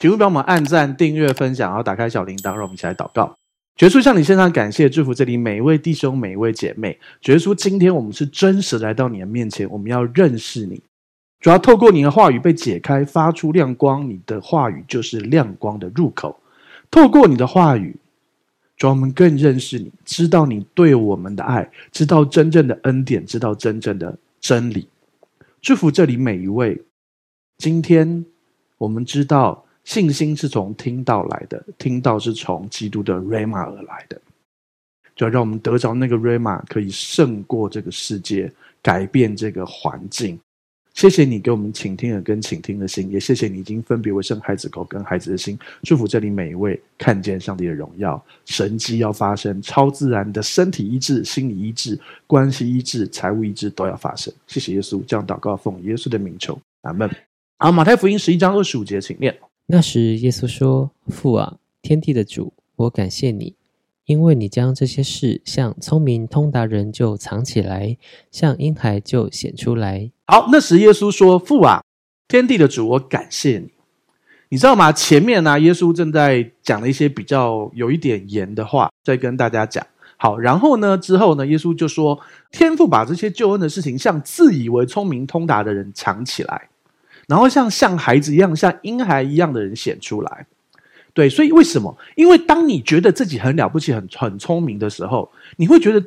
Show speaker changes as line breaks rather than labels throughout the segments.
请勿帮我们按赞、订阅、分享，然后打开小铃铛，让我们一起来祷告。绝叔向你献上感谢，祝福这里每一位弟兄、每一位姐妹。绝叔，今天我们是真实来到你的面前，我们要认识你。主要透过你的话语被解开，发出亮光。你的话语就是亮光的入口。透过你的话语，主我们更认识你，知道你对我们的爱，知道真正的恩典，知道真正的真理。祝福这里每一位。今天我们知道。信心是从听到来的，听到是从基督的 Rhema 而来的，就要让我们得着那个 Rhema，可以胜过这个世界，改变这个环境。谢谢你给我们倾听耳跟倾听的心，也谢谢你已经分别为圣孩子口跟孩子的心。祝福这里每一位看见上帝的荣耀，神迹要发生，超自然的身体医治、心理医治、关系医治、财务医治都要发生。谢谢耶稣，这样祷告奉耶稣的名求，阿门。好，马太福音十一章二十五节，请念。
那时，耶稣说：“父啊，天地的主，我感谢你，因为你将这些事向聪明通达人就藏起来，向婴孩就显出来。”
好，那时耶稣说：“父啊，天地的主，我感谢你。”你知道吗？前面呢、耶稣正在讲了一些比较有一点严的话，在跟大家讲。好，然后呢，之后呢，耶稣就说：“天父把这些救恩的事情向自以为聪明通达的人藏起来。”然后像像孩子一样，像婴孩一样的人显出来，对，所以为什么？因为当你觉得自己很了不起、很很聪明的时候，你会觉得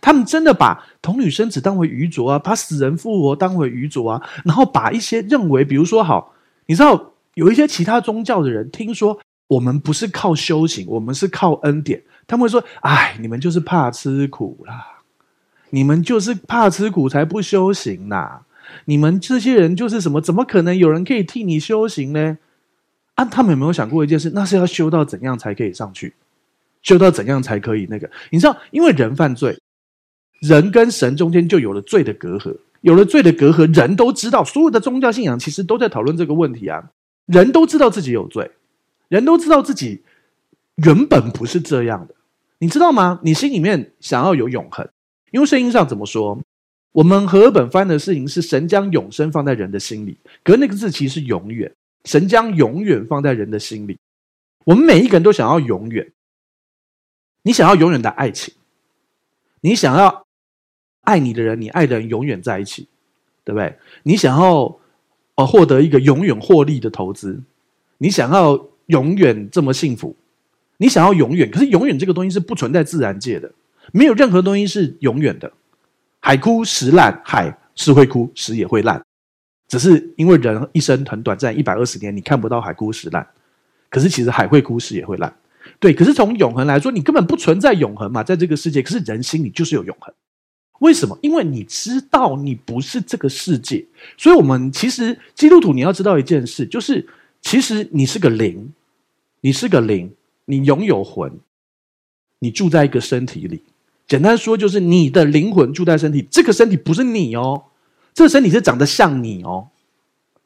他们真的把童女生子当为愚拙啊，把死人复活当为愚拙啊，然后把一些认为，比如说好，你知道有一些其他宗教的人，听说我们不是靠修行，我们是靠恩典，他们会说：“哎，你们就是怕吃苦啦，你们就是怕吃苦才不修行呐。”你们这些人就是什么？怎么可能有人可以替你修行呢？啊，他们有没有想过一件事？那是要修到怎样才可以上去？修到怎样才可以那个？你知道，因为人犯罪，人跟神中间就有了罪的隔阂，有了罪的隔阂，人都知道，所有的宗教信仰其实都在讨论这个问题啊。人都知道自己有罪，人都知道自己原本不是这样的，你知道吗？你心里面想要有永恒，因为圣经上怎么说？我们和本翻的事情是神将永生放在人的心里，可那个字其实是永远。神将永远放在人的心里，我们每一个人都想要永远。你想要永远的爱情，你想要爱你的人，你爱的人永远在一起，对不对？你想要呃获得一个永远获利的投资，你想要永远这么幸福，你想要永远，可是永远这个东西是不存在自然界的，没有任何东西是永远的。海枯石烂，海是会枯，石也会烂，只是因为人一生很短暂，一百二十年，你看不到海枯石烂。可是其实海会枯，石也会烂。对，可是从永恒来说，你根本不存在永恒嘛，在这个世界。可是人心里就是有永恒，为什么？因为你知道你不是这个世界，所以我们其实基督徒你要知道一件事，就是其实你是个灵，你是个灵，你拥有魂，你住在一个身体里。简单说，就是你的灵魂住在身体，这个身体不是你哦，这个身体是长得像你哦。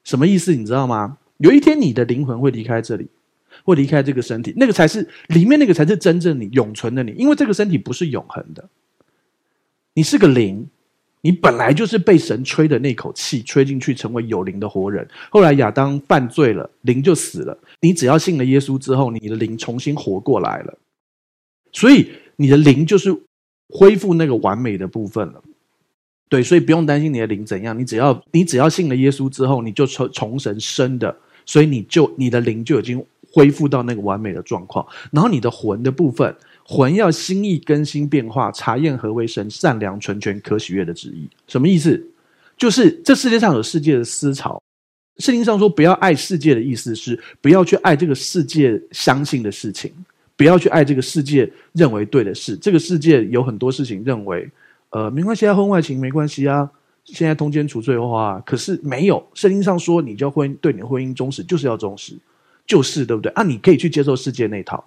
什么意思？你知道吗？有一天你的灵魂会离开这里，会离开这个身体，那个才是里面那个才是真正你永存的你，因为这个身体不是永恒的。你是个灵，你本来就是被神吹的那口气吹进去，成为有灵的活人。后来亚当犯罪了，灵就死了。你只要信了耶稣之后，你的灵重新活过来了，所以你的灵就是。恢复那个完美的部分了，对，所以不用担心你的灵怎样，你只要你只要信了耶稣之后，你就从从神生的，所以你就你的灵就已经恢复到那个完美的状况。然后你的魂的部分，魂要心意更新变化，查验何为神善良、纯全、可喜悦的旨意。什么意思？就是这世界上有世界的思潮，圣经上说不要爱世界的意思是不要去爱这个世界相信的事情。不要去爱这个世界认为对的事。这个世界有很多事情认为，呃，没关系啊，婚外情没关系啊。现在通奸除罪化，可是没有圣经上说，你就婚对你的婚姻忠实，就是要忠实，就是对不对？啊，你可以去接受世界那套，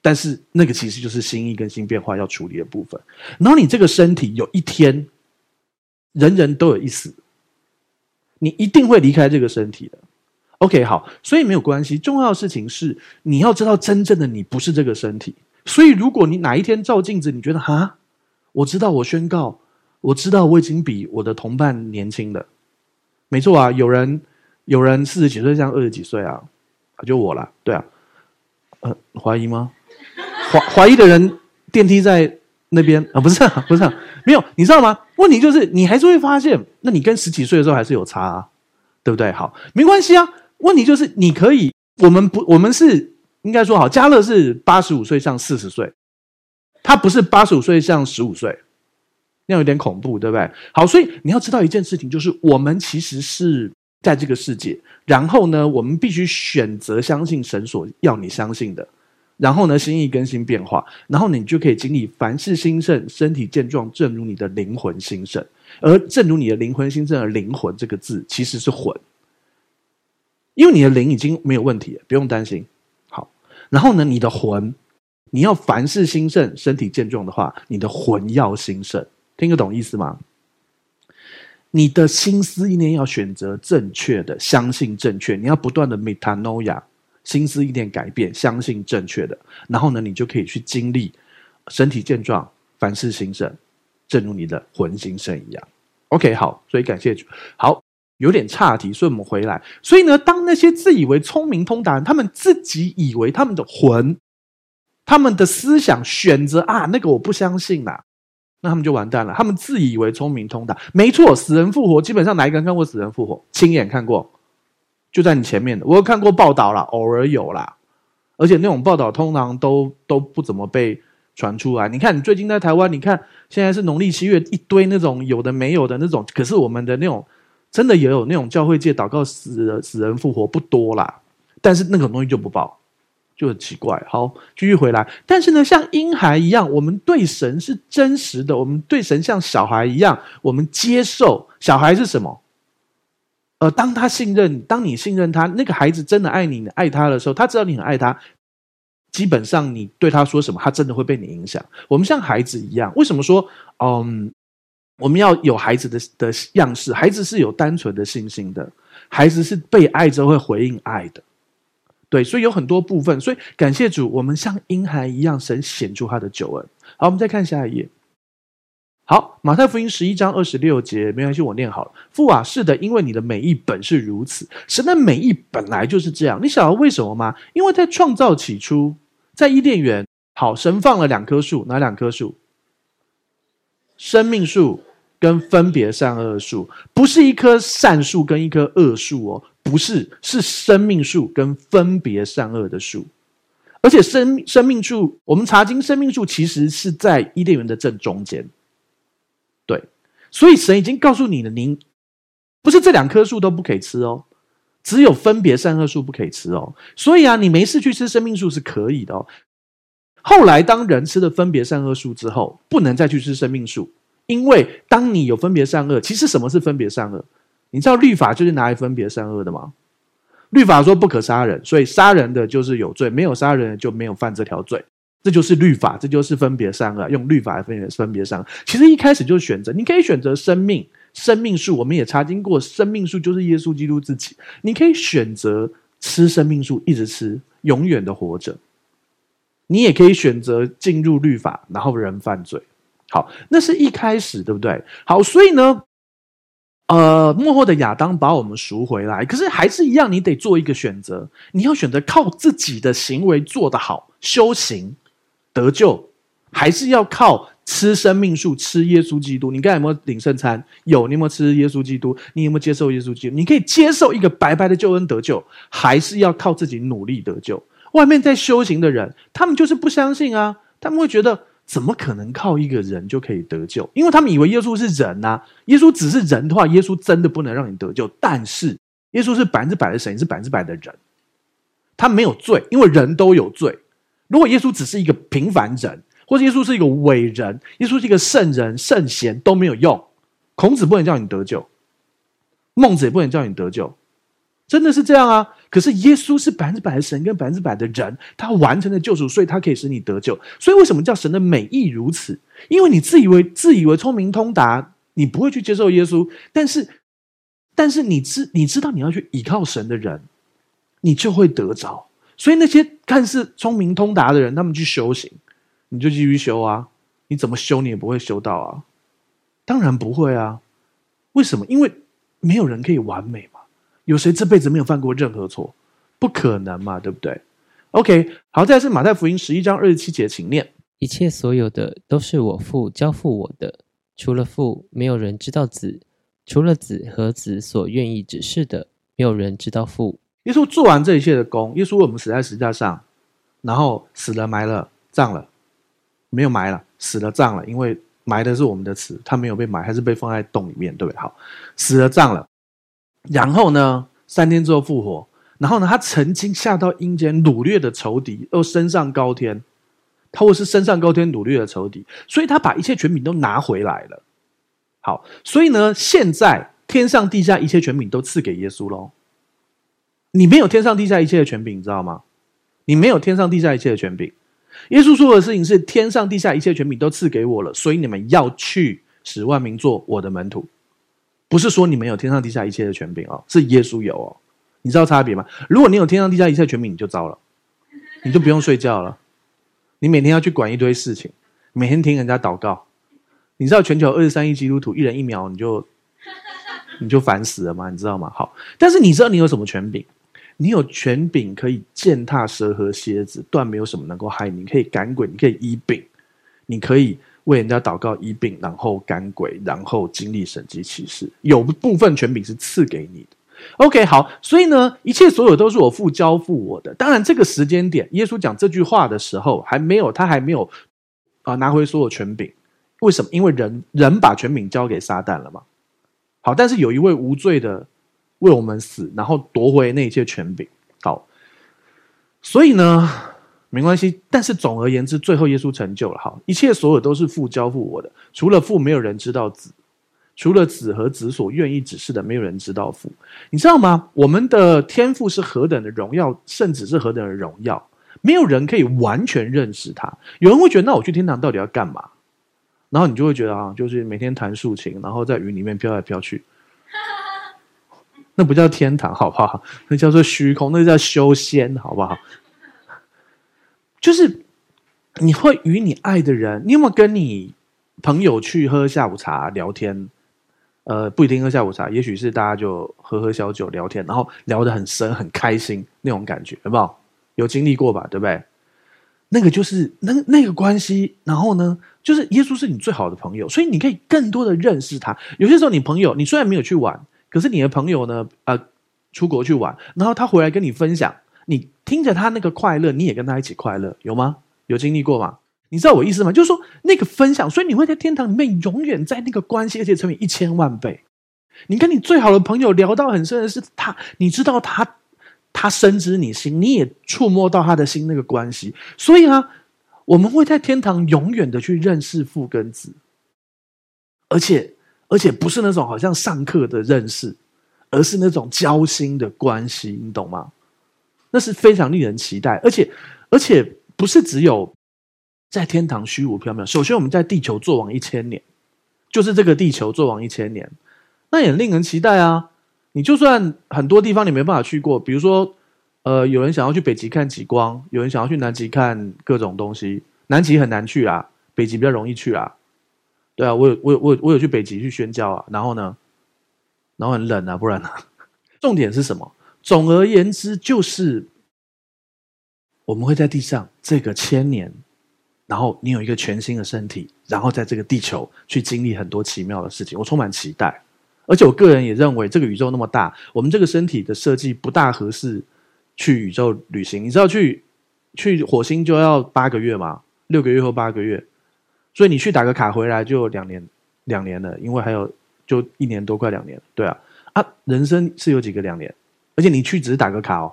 但是那个其实就是心意跟新变化要处理的部分。然后你这个身体有一天，人人都有一死，你一定会离开这个身体的。OK，好，所以没有关系。重要的事情是你要知道，真正的你不是这个身体。所以，如果你哪一天照镜子，你觉得哈，我知道，我宣告，我知道我已经比我的同伴年轻了。没错啊，有人有人四十几岁像二十几岁啊，就我啦，对啊，呃，怀疑吗？怀怀疑的人电梯在那边啊？不是，不是，没有，你知道吗？问题就是你还是会发现，那你跟十几岁的时候还是有差啊，对不对？好，没关系啊。问题就是你可以，我们不，我们是应该说好，嘉乐是八十五岁像四十岁，他不是八十五岁像十五岁，那样有点恐怖，对不对？好，所以你要知道一件事情，就是我们其实是在这个世界，然后呢，我们必须选择相信神所要你相信的，然后呢，心意更新变化，然后你就可以经历凡事兴盛，身体健壮，正如你的灵魂兴盛，而正如你的灵魂兴盛的灵魂这个字其实是魂。因为你的灵已经没有问题了，不用担心。好，然后呢，你的魂，你要凡事兴盛、身体健壮的话，你的魂要兴盛，听得懂意思吗？你的心思意念要选择正确的，相信正确，你要不断的 metanoia，心思意念改变，相信正确的，然后呢，你就可以去经历身体健壮、凡事兴盛，正如你的魂兴盛一样。OK，好，所以感谢主。好。有点岔题，所以我们回来。所以呢，当那些自以为聪明通达人，他们自己以为他们的魂、他们的思想选择啊，那个我不相信啦，那他们就完蛋了。他们自以为聪明通达，没错，死人复活，基本上哪一个人看过死人复活？亲眼看过，就在你前面的。我有看过报道啦，偶尔有啦，而且那种报道通常都都不怎么被传出来。你看，你最近在台湾，你看现在是农历七月，一堆那种有的没有的那种，可是我们的那种。真的也有那种教会界祷告死人死人复活不多啦，但是那种东西就不报，就很奇怪。好，继续回来。但是呢，像婴孩一样，我们对神是真实的，我们对神像小孩一样，我们接受。小孩是什么？呃，当他信任，当你信任他，那个孩子真的爱你，你爱他的时候，他知道你很爱他，基本上你对他说什么，他真的会被你影响。我们像孩子一样，为什么说嗯？我们要有孩子的的样式，孩子是有单纯的信心的，孩子是被爱之后会回应爱的，对，所以有很多部分，所以感谢主，我们像婴孩一样，神显出他的救恩。好，我们再看下一页。好，马太福音十一章二十六节，没关系，我念好了。父啊，是的，因为你的美意本是如此，神的美意本来就是这样。你晓得为什么吗？因为在创造起初，在伊甸园，好，神放了两棵树，哪两棵树？生命树。跟分别善恶树，不是一棵善树跟一棵恶树哦，不是，是生命树跟分别善恶的树，而且生生命树，我们查经，生命树其实是在伊甸园的正中间，对，所以神已经告诉你了，您不是这两棵树都不可以吃哦，只有分别善恶树不可以吃哦，所以啊，你没事去吃生命树是可以的哦。后来当人吃了分别善恶树之后，不能再去吃生命树。因为当你有分别善恶，其实什么是分别善恶？你知道律法就是拿来分别善恶的吗？律法说不可杀人，所以杀人的就是有罪，没有杀人就没有犯这条罪，这就是律法，这就是分别善恶，用律法来分分别善恶。其实一开始就是选择，你可以选择生命，生命树，我们也查经过，生命树就是耶稣基督自己，你可以选择吃生命树，一直吃，永远的活着。你也可以选择进入律法，然后人犯罪。好，那是一开始，对不对？好，所以呢，呃，幕后的亚当把我们赎回来，可是还是一样，你得做一个选择，你要选择靠自己的行为做得好，修行得救，还是要靠吃生命树，吃耶稣基督？你刚才有没有领圣餐？有，你有没有吃耶稣基督？你有没有接受耶稣基督？你可以接受一个白白的救恩得救，还是要靠自己努力得救？外面在修行的人，他们就是不相信啊，他们会觉得。怎么可能靠一个人就可以得救？因为他们以为耶稣是人呐、耶稣只是人的话，耶稣真的不能让你得救。但是耶稣是百分之百的神，是百分之百的人，他没有罪，因为人都有罪。如果耶稣只是一个平凡人，或者耶稣是一个伟人，耶稣是一个圣人、圣贤都没有用。孔子不能叫你得救，孟子也不能叫你得救。真的是这样啊！可是耶稣是百分之百的神跟百分之百的人，他完成了救赎，所以他可以使你得救。所以为什么叫神的美意如此？因为你自以为自以为聪明通达，你不会去接受耶稣。但是，但是你知你知道你要去倚靠神的人，你就会得着。所以那些看似聪明通达的人，他们去修行，你就继续修啊！你怎么修你也不会修到啊！当然不会啊！为什么？因为没有人可以完美嘛。有谁这辈子没有犯过任何错？不可能嘛，对不对？OK，好，再来是马太福音十一章二十七节，请念：
一切所有的都是我父交付我的，除了父，没有人知道子；除了子和子所愿意指示的，没有人知道父。
耶稣做完这一切的功，耶稣为我们死在十字架上，然后死了、埋了、葬了，没有埋了，死了、葬了，因为埋的是我们的词，他没有被埋，还是被放在洞里面，对不对？好，死了、葬了，然后呢，三天之后复活，然后呢，他曾经下到阴间掳掠的仇敌，又升上高天，他或是升上高天掳掠的仇敌，所以他把一切权柄都拿回来了。好，所以呢，现在天上地下一切权柄都赐给耶稣喽。你没有天上地下一切的权柄，你知道吗？你没有天上地下一切的权柄。耶稣说的事情是天上地下一切权柄都赐给我了，所以你们要去使万民做我的门徒。不是说你们有天上地下一切的权柄哦，是耶稣有哦。你知道差别吗？如果你有天上地下一切权柄，你就糟了，你就不用睡觉了。你每天要去管一堆事情，每天听人家祷告。你知道全球二十三亿基督徒，一人一秒你就你就烦死了吗？你知道吗？好，但是你知道你有什么权柄？你有权柄可以践踏蛇和蝎子，断没有什么能够害你。你可以赶鬼，你可以医病，你可以为人家祷告医病，然后赶鬼，然后经历神迹奇事。有部分权柄是赐给你的。OK，好，所以呢，一切所有都是我父交付我的。当然，这个时间点，耶稣讲这句话的时候，还没有，他还没有啊、拿回所有权柄。为什么？因为人人把权柄交给撒旦了嘛。好，但是有一位无罪的。为我们死，然后夺回那一切权柄。好，所以呢，没关系。但是总而言之，最后耶稣成就了。好，一切所有都是父交付我的，除了父，没有人知道子；除了子和子所愿意指示的，没有人知道父。你知道吗？我们的天赋是何等的荣耀，圣子是何等的荣耀，没有人可以完全认识他。有人会觉得，那我去天堂到底要干嘛？然后你就会觉得啊，就是每天弹竖琴，然后在云里面飘来飘去。那不叫天堂，好不好？那叫做虚空，那叫修仙，好不好？就是你会与你爱的人，你有没有跟你朋友去喝下午茶聊天？呃，不一定喝下午茶，也许是大家就喝喝小酒聊天，然后聊得很深，很开心那种感觉，有没有？有经历过吧？对不对？那个就是那那个关系，然后呢，就是耶稣是你最好的朋友，所以你可以更多的认识他。有些时候，你朋友，你虽然没有去玩。可是你的朋友呢？呃，出国去玩，然后他回来跟你分享，你听着他那个快乐，你也跟他一起快乐，有吗？有经历过吗？你知道我意思吗？就是说那个分享，所以你会在天堂里面永远在那个关系，而且乘以一千万倍。你跟你最好的朋友聊到很深的是他，你知道他，他深知你心，你也触摸到他的心那个关系，所以啊，我们会在天堂永远的去认识父跟子，而且。而且不是那种好像上课的认识，而是那种交心的关系，你懂吗？那是非常令人期待，而且而且不是只有在天堂虚无缥缈。首先，我们在地球作王一千年，就是这个地球作王一千年，那也令人期待啊！你就算很多地方你没办法去过，比如说，呃，有人想要去北极看极光，有人想要去南极看各种东西，南极很难去啊，北极比较容易去啊。对啊，我有我有我有我有去北极去宣教啊，然后呢，然后很冷啊，不然呢？重点是什么？总而言之，就是我们会在地上这个千年，然后你有一个全新的身体，然后在这个地球去经历很多奇妙的事情，我充满期待。而且我个人也认为，这个宇宙那么大，我们这个身体的设计不大合适去宇宙旅行。你知道去去火星就要八个月吗？六个月或八个月？所以你去打个卡回来就两年，两年了，因为还有就一年多快两年，对啊，啊，人生是有几个两年，而且你去只是打个卡哦，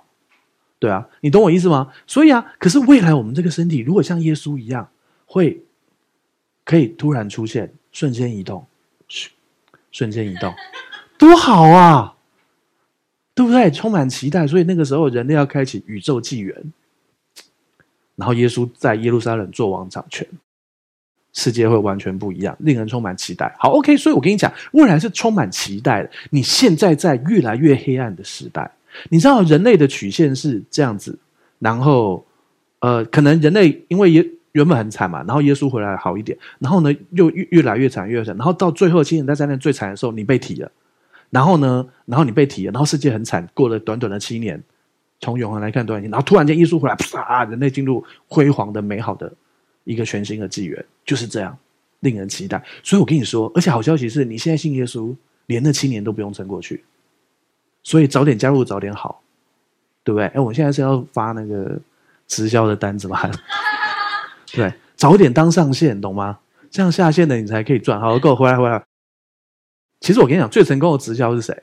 对啊，你懂我意思吗？所以啊，可是未来我们这个身体如果像耶稣一样，会可以突然出现，瞬间移动，瞬间移动，多好啊，对不对？充满期待，所以那个时候人类要开启宇宙纪元，然后耶稣在耶路撒冷做王掌权。世界会完全不一样，令人充满期待。好，OK，所以我跟你讲，未来是充满期待的。你现在在越来越黑暗的时代，你知道人类的曲线是这样子，然后呃，可能人类因为也原本很惨嘛，然后耶稣回来好一点，然后呢又越越来越惨越惨，然后到最后七年大灾难最惨的时候，你被提了，然后呢，然后你被提了，然后世界很惨，过了短短的七年，从永恒来看都很近。然后突然间耶稣回来，啪，人类进入辉煌的、美好的一个全新的纪元，就是这样，令人期待。所以我跟你说，而且好消息是你现在信耶稣，连那七年都不用撑过去。所以早点加入，早点好，对不对？哎，我现在是要发那个直销的单子吗？对，早点当上线，懂吗？这样下线的你才可以赚。好，给我回来，回来。其实我跟你讲，最成功的直销是谁？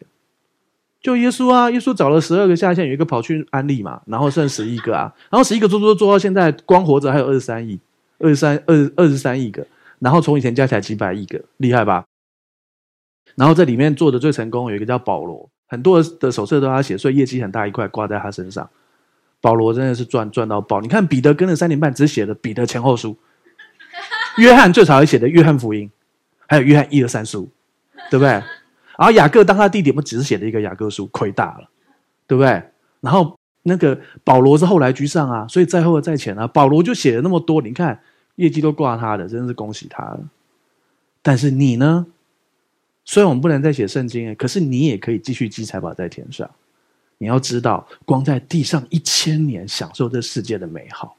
就耶稣啊！耶稣找了十二个下线，有一个跑去安利嘛，然后剩十一个啊，然后十一个做做做到现在，光活着还有二十三亿，二十三二二十三亿个，然后从以前加起来几百亿个，厉害吧？然后在里面做的最成功有一个叫保罗，很多的手册都他写，所以业绩很大一块挂在他身上。保罗真的是赚赚到爆！你看彼得跟了三年半，只写了彼得前后书。约翰最少也写的《约翰福音》，还有《约翰一二三书》，对不对？然后雅各当他弟弟，我们只是写了一个雅各书，亏大了，对不对？然后那个保罗是后来居上啊，所以在后在前啊。保罗就写了那么多，你看业绩都挂他的，真的是恭喜他了。但是你呢？虽然我们不能再写圣经，可是你也可以继续积财宝在天上。你要知道，光在地上一千年，享受这世界的美好，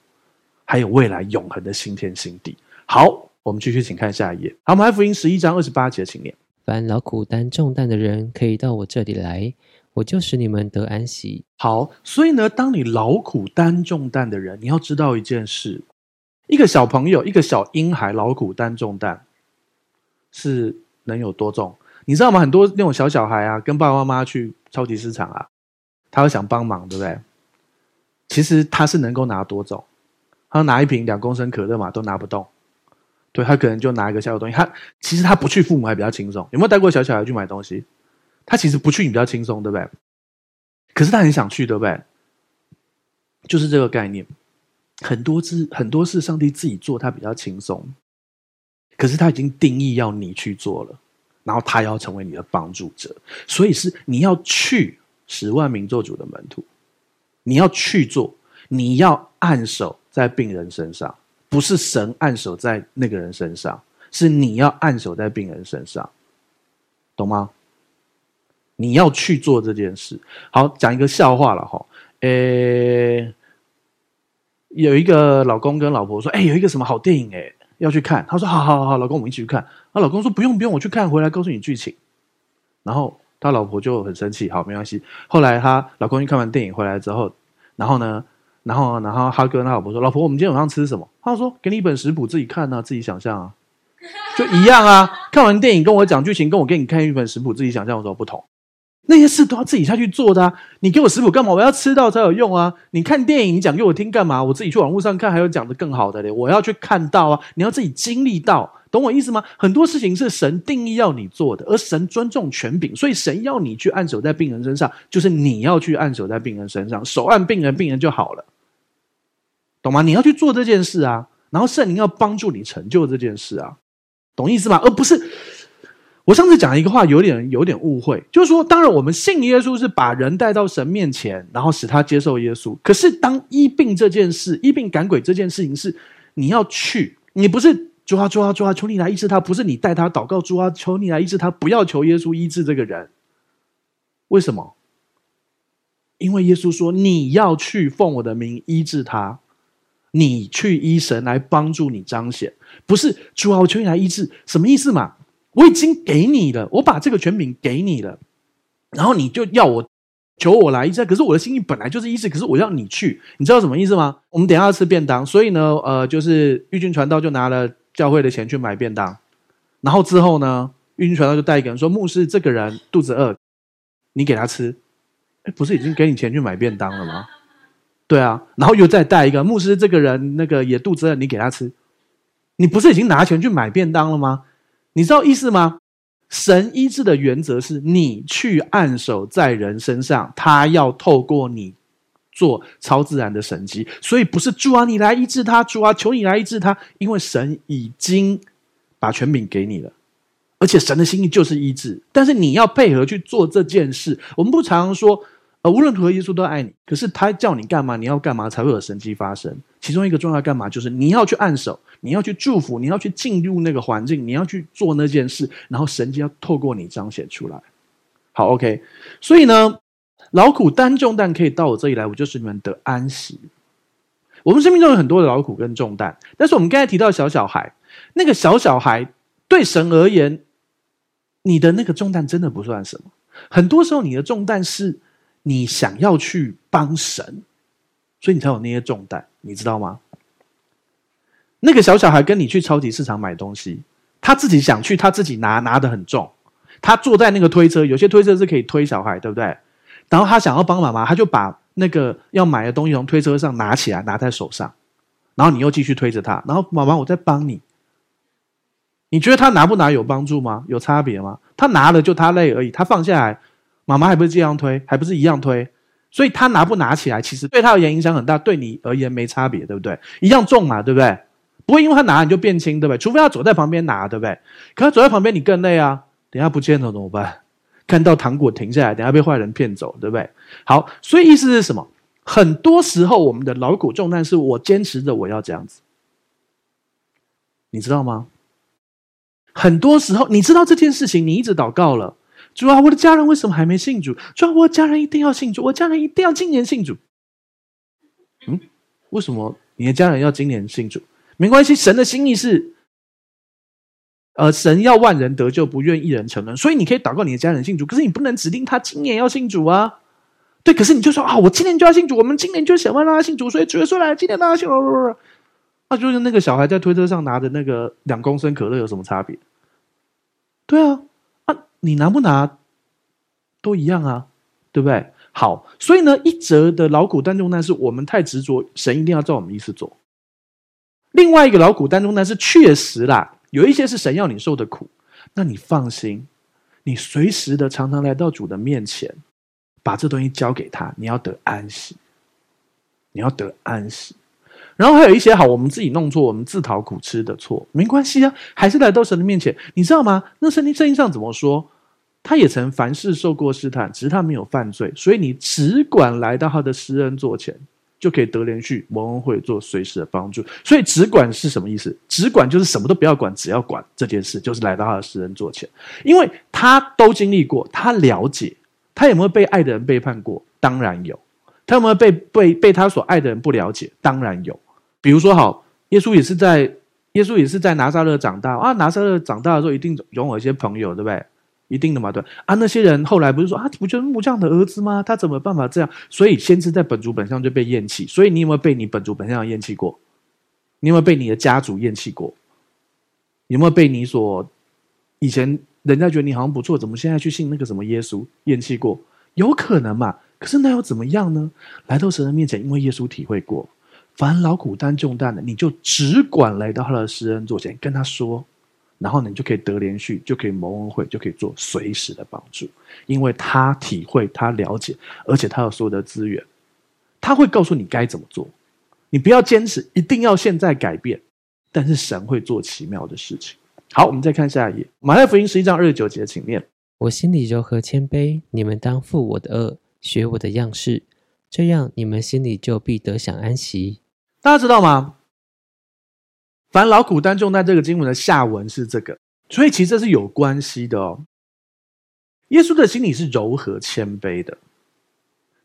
还有未来永恒的新天新地。好，我们继续，请看下一页。好，我们来福音十一章二十八节，请念：
凡劳苦担重担的人，可以到我这里来，我就使你们得安息。
好，所以呢，当你劳苦担重担的人，你要知道一件事：一个小朋友，一个小婴孩劳苦担重担，是能有多重？你知道吗？很多那种小小孩啊，跟爸爸妈妈去超级市场啊，他会想帮忙，对不对？其实他是能够拿多重？他拿一瓶两公升可乐嘛，都拿不动。对，他可能就拿一个小小东西，他其实他不去，父母还比较轻松。有没有带过小小孩去买东西？他其实不去，你比较轻松，对不对？可是他很想去，对不对？就是这个概念。很多事，很多事，上帝自己做，他比较轻松。可是他已经定义要你去做了，然后他要成为你的帮助者，所以是你要去十万名做主的门徒，你要去做，你要按手在病人身上。不是神按手在那个人身上，是你要按手在病人身上，懂吗？你要去做这件事。好，讲一个笑话了哈。诶，有一个老公跟老婆说：“诶，有一个什么好电影诶，要去看。”他说：“好好好，老公，我们一起去看。”那老公说：“不用不用，我去看回来告诉你剧情。”然后他老婆就很生气。好，没关系。后来他老公去看完电影回来之后，然后呢？然后，然后他跟他老婆说：“老婆，我们今天晚上吃什么？”他说：“给你一本食谱，自己看啊，自己想象啊，就一样啊。看完电影跟我讲剧情，跟我给你看一本食谱，自己想象有什么不同？那些事都要自己下去做的。你给我食谱干嘛？我要吃到才有用啊。你看电影，你讲给我听干嘛？我自己去网络上看，还有讲的更好的嘞。我要去看到啊，你要自己经历到，懂我意思吗？很多事情是神定义要你做的，而神尊重权柄，所以神要你去按手在病人身上，就是你要去按手在病人身上，手按病人，病人就好了。”懂吗？你要去做这件事啊，然后圣灵要帮助你成就这件事啊，懂意思吗？而不是我上次讲一个话，有点有点误会，就是说，当然我们信耶稣是把人带到神面前，然后使他接受耶稣。可是当医病这件事，医病赶鬼这件事情是你要去，你不是主啊主啊主啊，求你来医治他，不是你带他祷告，主啊求你来医治他，不要求耶稣医治这个人。为什么？因为耶稣说你要去奉我的名医治他。你去医神来帮助你彰显，不是主啊，我求你来医治，什么意思嘛？我已经给你了，我把这个权柄给你了，然后你就要我求我来医治，可是我的心意本来就是医治，可是我要你去，你知道什么意思吗？我们等下要吃便当，所以呢，呃，就是玉军传道就拿了教会的钱去买便当，然后之后呢，玉军传道就带一个人说：“牧师，这个人肚子饿，你给他吃。”哎，不是已经给你钱去买便当了吗？对啊，然后又再带一个牧师，这个人那个也肚子饿，你给他吃。你不是已经拿钱去买便当了吗？你知道意思吗？神医治的原则是你去按手在人身上，他要透过你做超自然的神迹。所以不是主啊，你来医治他，主啊，求你来医治他，因为神已经把权柄给你了，而且神的心意就是医治，但是你要配合去做这件事。我们不常说。呃无论如何，耶稣都爱你。可是他叫你干嘛？你要干嘛才会有神迹发生？其中一个重要干嘛，就是你要去按手，你要去祝福，你要去进入那个环境，你要去做那件事，然后神就要透过你彰显出来。好，OK。所以呢，劳苦担重担可以到我这里来，我就是你们得安息。我们生命中有很多的劳苦跟重担，但是我们刚才提到小小孩，那个小小孩对神而言，你的那个重担真的不算什么。很多时候，你的重担是你想要去帮神，所以你才有那些重担，你知道吗？那个小小孩跟你去超级市场买东西，他自己想去，他自己拿拿得很重，他坐在那个推车，有些推车是可以推小孩，对不对？然后他想要帮妈妈，他就把那个要买的东西从推车上拿起来，拿在手上，然后你又继续推着他，然后妈妈，我在帮你。你觉得他拿不拿有帮助吗？有差别吗？他拿了就他累而已，他放下来，妈妈还不是这样推，还不是一样推？所以他拿不拿起来，其实对他而言影响很大，对你而言没差别，对不对？一样重嘛，对不对？不会因为他拿你就变轻，对不对？除非他走在旁边拿，对不对？可他走在旁边你更累啊！等下不见了怎么办？看到糖果停下来，等下被坏人骗走，对不对？好，所以意思是什么？很多时候我们的劳苦重担是我坚持着我要这样子，你知道吗？很多时候你知道这件事情，你一直祷告了，主啊，我的家人为什么还没信主？主啊，我的家人一定要信主，我家人一定要今年信主。嗯，为什么你的家人要今年信主？没关系，神的心意是，呃，神要万人得救，不愿一人沉沦。所以你可以祷告你的家人信主，可是你不能指定他今年要信主啊。对，可是你就说啊，我今年就要信主，我们今年就想办法让他信主，所以主耶稣来，今年让他信。那就是那个小孩在推车上拿的那个两公升可乐有什么差别？对啊，啊，你拿不拿都一样啊，对不对？好，所以呢，一则的劳苦担重担是我们太执着，神一定要照我们意思做。另外一个劳苦担重担是确实啦，有一些是神要你受的苦，那你放心，你随时的常常来到主的面前，把这东西交给他，你要得安息，你要得安息。然后还有一些好，我们自己弄错，我们自讨苦吃的错，没关系啊，还是来到神的面前，你知道吗？那圣经圣经上怎么说？他也曾凡事受过试探，只是他没有犯罪，所以你只管来到他的施恩座前。就可以得连续蒙恩惠做随时的帮助，所以只管是什么意思？只管就是什么都不要管，只要管这件事，就是来到他的施恩座前，因为他都经历过，他了解，他有没有被爱的人背叛过？当然有，他有没有被被被他所爱的人不了解？当然有。比如说，好，耶稣也是在耶稣也是在拿撒勒长大啊，拿撒勒长大的时候一定拥有一些朋友，对不对？一定的嘛，对啊，那些人后来不是说啊，不就是木匠的儿子吗？他怎么办法这样？所以先知在本族本相就被厌弃。所以你有没有被你本族本相厌弃过？你有没有被你的家族厌弃过？有没有被你所以前人家觉得你好像不错，怎么现在去信那个什么耶稣厌弃过？有可能嘛？可是那又怎么样呢？来到神的面前，因为耶稣体会过，凡劳苦担重担的，你就只管来到他的施恩座前，跟他说。然后呢，你就可以得连续，就可以蒙恩惠，就可以做随时的帮助，因为他体会，他了解，而且他有所有的资源，他会告诉你该怎么做。你不要坚持一定要现在改变，但是神会做奇妙的事情。好，我们再看下一页，马太福音十一章二十九节，请念：
我心里柔和谦卑，你们当负我的轭，学我的样式，这样你们心里就必得享安息。
大家知道吗？凡劳苦担重担，这个经文的下文是这个，所以其实是有关系的哦。耶稣的心里是柔和谦卑的，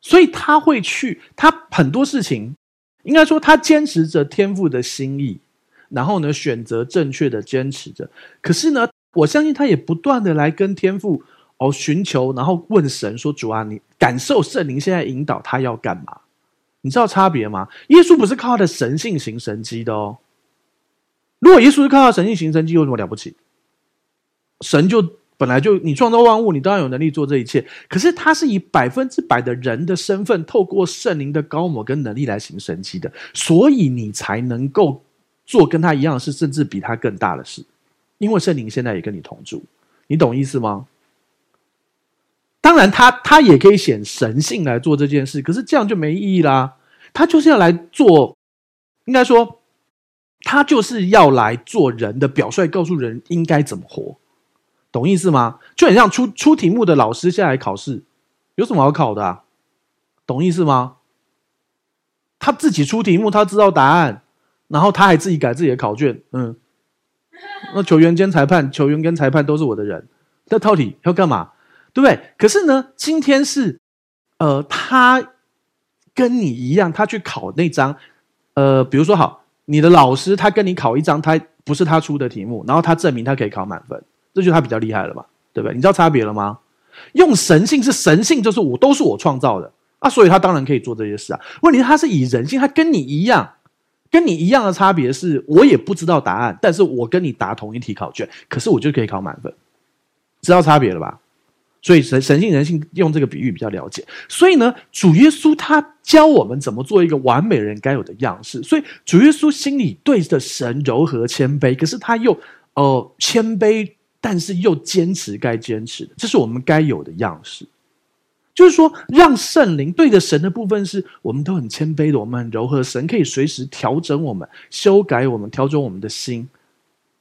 所以他会去，他很多事情，应该说他坚持着天父的心意，然后呢，选择正确的坚持着。可是呢，我相信他也不断的来跟天父哦寻求，然后问神说：“主啊，你感受圣灵现在引导他要干嘛？你知道差别吗？耶稣不是靠他的神性行神迹的哦。”如果耶稣是靠他神性行神迹，有什么了不起？神就本来就你创造万物，你当然有能力做这一切。可是他是以百分之百的人的身份，透过圣灵的膏抹跟能力来行神迹的，所以你才能够做跟他一样的事，甚至比他更大的事。因为圣灵现在也跟你同住，你懂意思吗？当然他，他也可以显神性来做这件事，可是这样就没意义啦。他就是要来做，应该说。他就是要来做人的表率，告诉人应该怎么活，懂意思吗？就很像出出题目的老师下来考试，有什么好考的啊？懂意思吗？他自己出题目，他知道答案，然后他还自己改自己的考卷，嗯，那球员兼裁判，球员跟裁判都是我的人，那到底要干嘛？对不对？可是呢，今天是呃，他跟你一样，他去考那张，呃，比如说好，你的老师他跟你考一张，他不是他出的题目，然后他证明他可以考满分，这就他比较厉害了吧？对不对？你知道差别了吗？用神性是神性，就是我都是我创造的啊，所以他当然可以做这些事啊。问题他是以人性，他跟你一样，跟你一样的差别是，我也不知道答案，但是我跟你答同一题考卷，可是我就可以考满分，知道差别了吧？所以神神性人性用这个比喻比较了解。所以呢，主耶稣他教我们怎么做一个完美人该有的样式。所以主耶稣心里对着神柔和谦卑，可是他又呃谦卑。但是又坚持该坚持的，这是我们该有的样式。就是说，让圣灵对着神的部分是我们都很谦卑的，我们很柔和，神可以随时调整我们、修改我们、调整我们的心。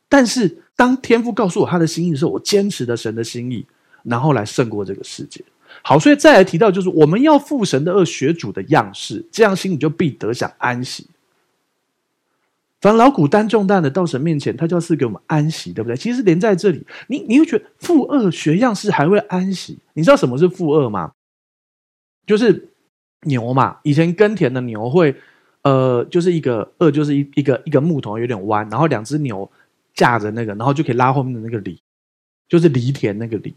但是，当天父告诉我他的心意的时候，我坚持的神的心意，然后来胜过这个世界。好，所以再来提到，就是我们要负神的轭，学主的样式，这样心里就必得享安息。凡劳苦担重担的到神面前，他就要赐给我们安息，对不对？其实连在这里，你你会觉得负轭学样式还会安息？你知道什么是负轭吗？就是牛嘛，以前耕田的牛会，呃，就是一个轭，就是一一个一个木头有点弯，然后两只牛架着那个，然后就可以拉后面的那个犁，就是犁田那个犁。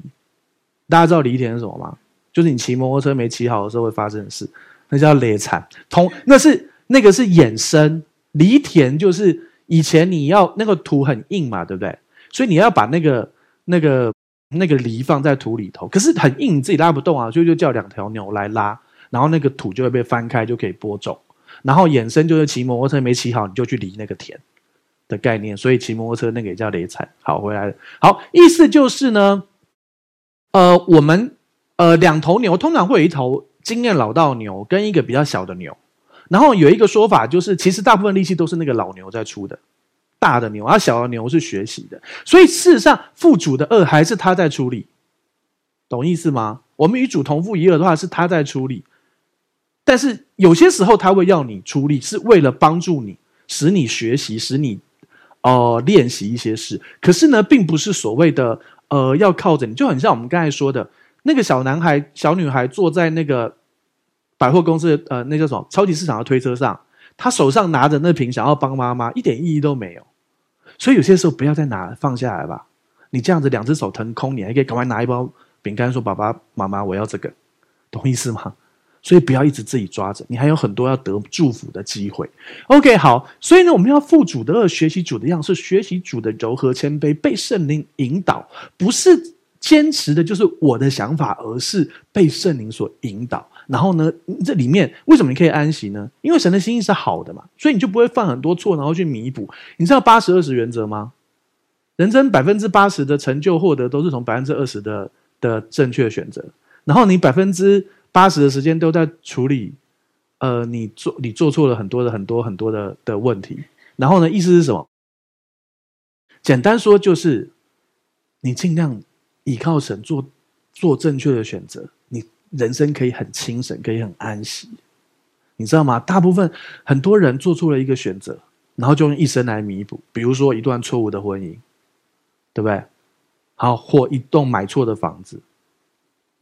大家知道犁田是什么吗？就是你骑摩托车没骑好的时候会发生的事，那叫犁产。同那是那个是衍生。犁田就是以前你要那个土很硬嘛，对不对？所以你要把那个那个那个犁放在土里头，可是很硬，你自己拉不动啊，所以就叫两条牛来拉，然后那个土就会被翻开，就可以播种。然后衍生就是骑摩托车没骑好，你就去犁那个田的概念，所以骑摩托车那个也叫犁产。好，回来了。好，意思就是呢，呃，我们呃两头牛通常会有一头经验老道牛跟一个比较小的牛。然后有一个说法，就是其实大部分力气都是那个老牛在出的，大的牛，而小的牛是学习的。所以事实上，父主的二还是他在出力，懂意思吗？我们与主同负一轭的话，是他在出力。但是有些时候他会要你出力，是为了帮助你，使你学习，使你呃练习一些事。可是呢，并不是所谓的呃要靠着你，就很像我们刚才说的那个小男孩、小女孩坐在那个。百货公司呃，那叫什么？超级市场的推车上，他手上拿着那瓶，想要帮妈妈，一点意义都没有。所以有些时候不要再拿，放下来吧。你这样子两只手腾空，你还可以赶快拿一包饼干，说：“爸爸妈妈，我要这个。”懂意思吗？所以不要一直自己抓着，你还有很多要得祝福的机会。OK，好。所以呢，我们要负主的轭，学习主的样式，学习主的柔和谦卑，被圣灵引导，不是坚持的就是我的想法，而是被圣灵所引导。然后呢，这里面为什么你可以安息呢？因为神的心意是好的嘛，所以你就不会犯很多错，然后去弥补。你知道八十二十原则吗？人生百分之八十的成就获得都是从百分之二十的的正确选择，然后你百分之八十的时间都在处理，呃，你做你做错了很多的很多很多的的问题。然后呢，意思是什么？简单说就是，你尽量倚靠神做做正确的选择。你。人生可以很轻省，可以很安息，你知道吗？大部分很多人做出了一个选择，然后就用一生来弥补。比如说一段错误的婚姻，对不对？好，或一栋买错的房子，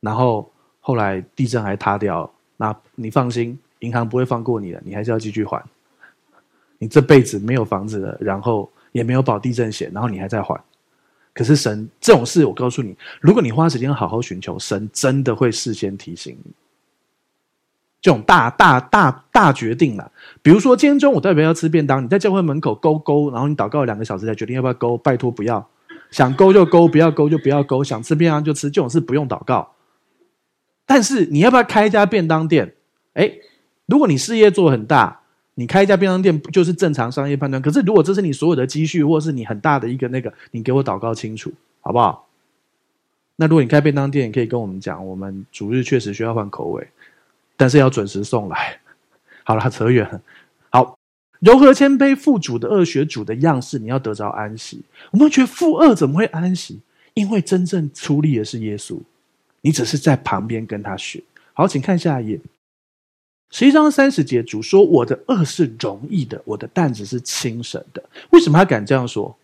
然后后来地震还塌掉，那你放心，银行不会放过你的，你还是要继续还。你这辈子没有房子了，然后也没有保地震险，然后你还在还。可是神这种事，我告诉你，如果你花时间好好寻求，神真的会事先提醒你。这种大大大大决定了，比如说今天中午代表要吃便当，你在教会门口勾勾，然后你祷告两个小时才决定要不要勾，拜托不要，想勾就勾，不要勾就不要勾，想吃便当就吃，这种事不用祷告。但是你要不要开一家便当店？诶，如果你事业做很大。你开一家便当店不就是正常商业判断？可是如果这是你所有的积蓄，或是你很大的一个那个，你给我祷告清楚，好不好？那如果你开便当店，你可以跟我们讲，我们主日确实需要换口味，但是要准时送来。好了，扯远了。好，柔和谦卑，富主的轭，学主的样式，你要得着安息。我们觉得富二怎么会安息？因为真正出力的是耶稣，你只是在旁边跟他学。好，请看下一页。十一章三十节，主说：“我的轭是容易的，我的担子是轻省的。”为什么他敢这样说？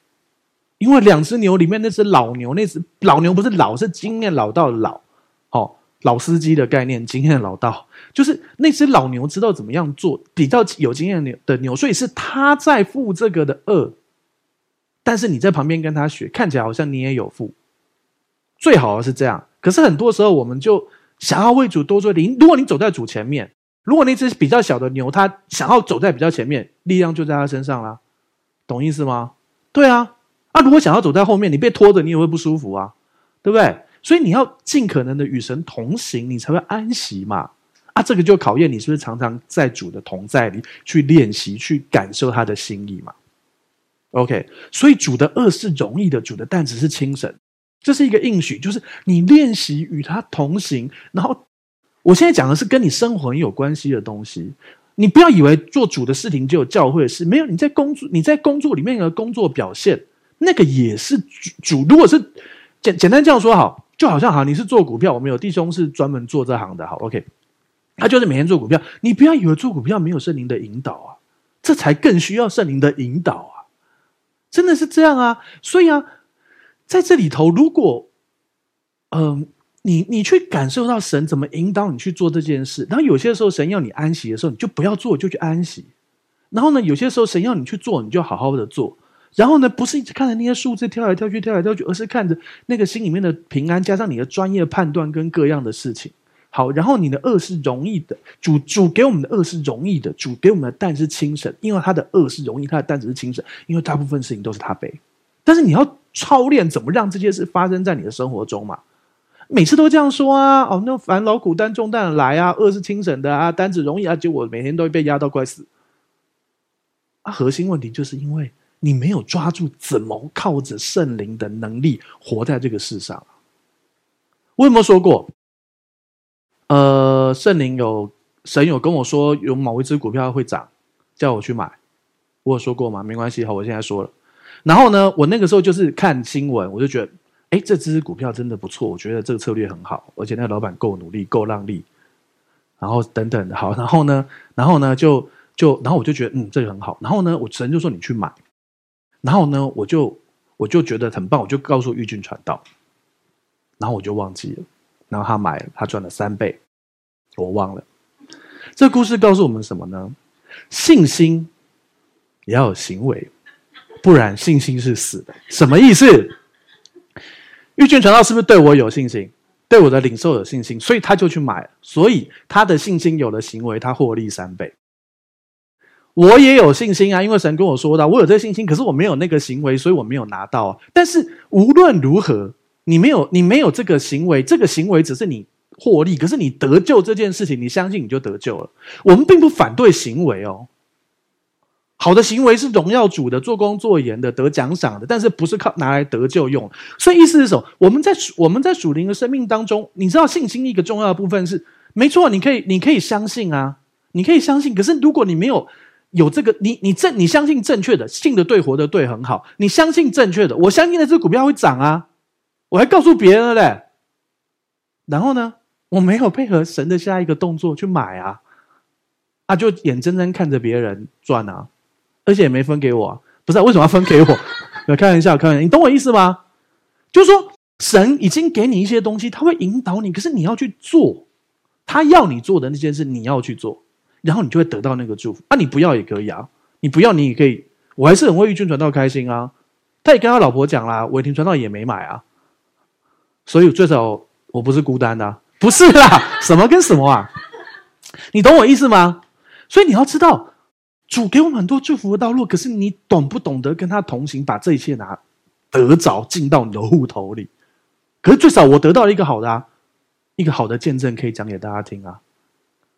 因为两只牛里面那只老牛，那只老牛不是老，是经验老到老。哦，老司机的概念，经验老道，就是那只老牛知道怎么样做，比较有经验的牛，所以是他在负这个的轭，但是你在旁边跟他学，看起来好像你也有负。最好是这样，可是很多时候我们就想要为主多做点。如果你走在主前面，如果那只比较小的牛，它想要走在比较前面，力量就在它身上啦，懂意思吗？对啊，啊，如果想要走在后面，你被拖着，你也会不舒服啊，对不对？所以你要尽可能的与神同行，你才会安息嘛。啊，这个就考验你是不是常常在主的同在里去练习，去感受他的心意嘛。OK，所以主的轭是容易的，主的担子是轻省，这是一个应许，就是你练习与他同行。然后，我现在讲的是跟你生活很有关系的东西。你不要以为做主的事情就有教会的事，没有。你在工作，你在工作里面的工作表现，那个也是主。如果是简简单这样说好。就好像好，你是做股票，我们有弟兄是专门做这行的，好，OK，他就是每天做股票。你不要以为做股票没有圣灵的引导啊，这才更需要圣灵的引导啊，真的是这样啊。所以啊，在这里头，如果嗯、你你去感受到神怎么引导你去做这件事，然后有些时候神要你安息的时候，你就不要做，就去安息。然后呢，有些时候神要你去做，你就好好的做。然后呢，不是一直看着那些数字跳来跳去、跳来跳去，而是看着那个心里面的平安，加上你的专业判断跟各样的事情。好，然后你的恶是容易的，主主给我们的恶是容易的，主给我们的担是轻省，因为他的恶是容易，他的担子是轻省，因为大部分事情都是他背。但是你要操练怎么让这些事发生在你的生活中嘛？每次都这样说啊，哦，那烦劳苦担重担的来啊，饿是轻省的啊，担子容易啊，结果每天都会被压到快死。啊，核心问题就是因为。你没有抓住怎么靠着圣灵的能力活在这个世上。我有没有说过？呃，圣灵有神有跟我说有某一只股票会涨，叫我去买。我有说过吗？没关系，好，我现在说了。然后呢，我那个时候就是看新闻，我就觉得，哎，这只股票真的不错，我觉得这个策略很好，而且那个老板够努力，够让利，然后等等的，好，然后呢，然后呢，就就，然后我就觉得，嗯，这个很好。然后呢，我神就说你去买。然后呢，我就我就觉得很棒，我就告诉玉俊传道，然后我就忘记了，然后他买了，他赚了三倍，我忘了。这故事告诉我们什么呢？信心也要有行为，不然信心是死的。什么意思？玉俊传道是不是对我有信心，对我的领受有信心，所以他就去买，所以他的信心有了行为，他获利三倍。我也有信心啊，因为神跟我说的，我有这个信心，可是我没有那个行为，所以我没有拿到。但是无论如何，你没有，你没有这个行为，这个行为只是你获利，可是你得救这件事情，你相信你就得救了。我们并不反对行为哦，好的行为是荣耀主的，做工做盐的，得奖赏的，但是不是靠拿来得救用。所以意思是什么？我们在我们在属灵的生命当中，你知道信心一个重要的部分是，没错，你可以你可以相信啊，你可以相信，可是如果你没有。有这个，你你正你相信正确的，信的对，活的对，很好。你相信正确的，我相信的这只股票会涨啊，我还告诉别人了嘞。然后呢，我没有配合神的下一个动作去买啊，啊，就眼睁睁看着别人赚啊，而且也没分给我，不是啊，为什么要分给我？开玩笑，开玩笑，你懂我意思吗？就是说，神已经给你一些东西，他会引导你，可是你要去做，他要你做的那件事，你要去做。然后你就会得到那个祝福啊！你不要也可以啊，你不要你也可以，我还是很为玉君传道开心啊。他也跟他老婆讲啦，伟霆传道也没买啊，所以最少我不是孤单的，不是啦，什么跟什么啊？你懂我意思吗？所以你要知道，主给我们很多祝福的道路，可是你懂不懂得跟他同行，把这一切拿得着进到你的户头里？可是最少我得到了一个好的啊，一个好的见证可以讲给大家听啊。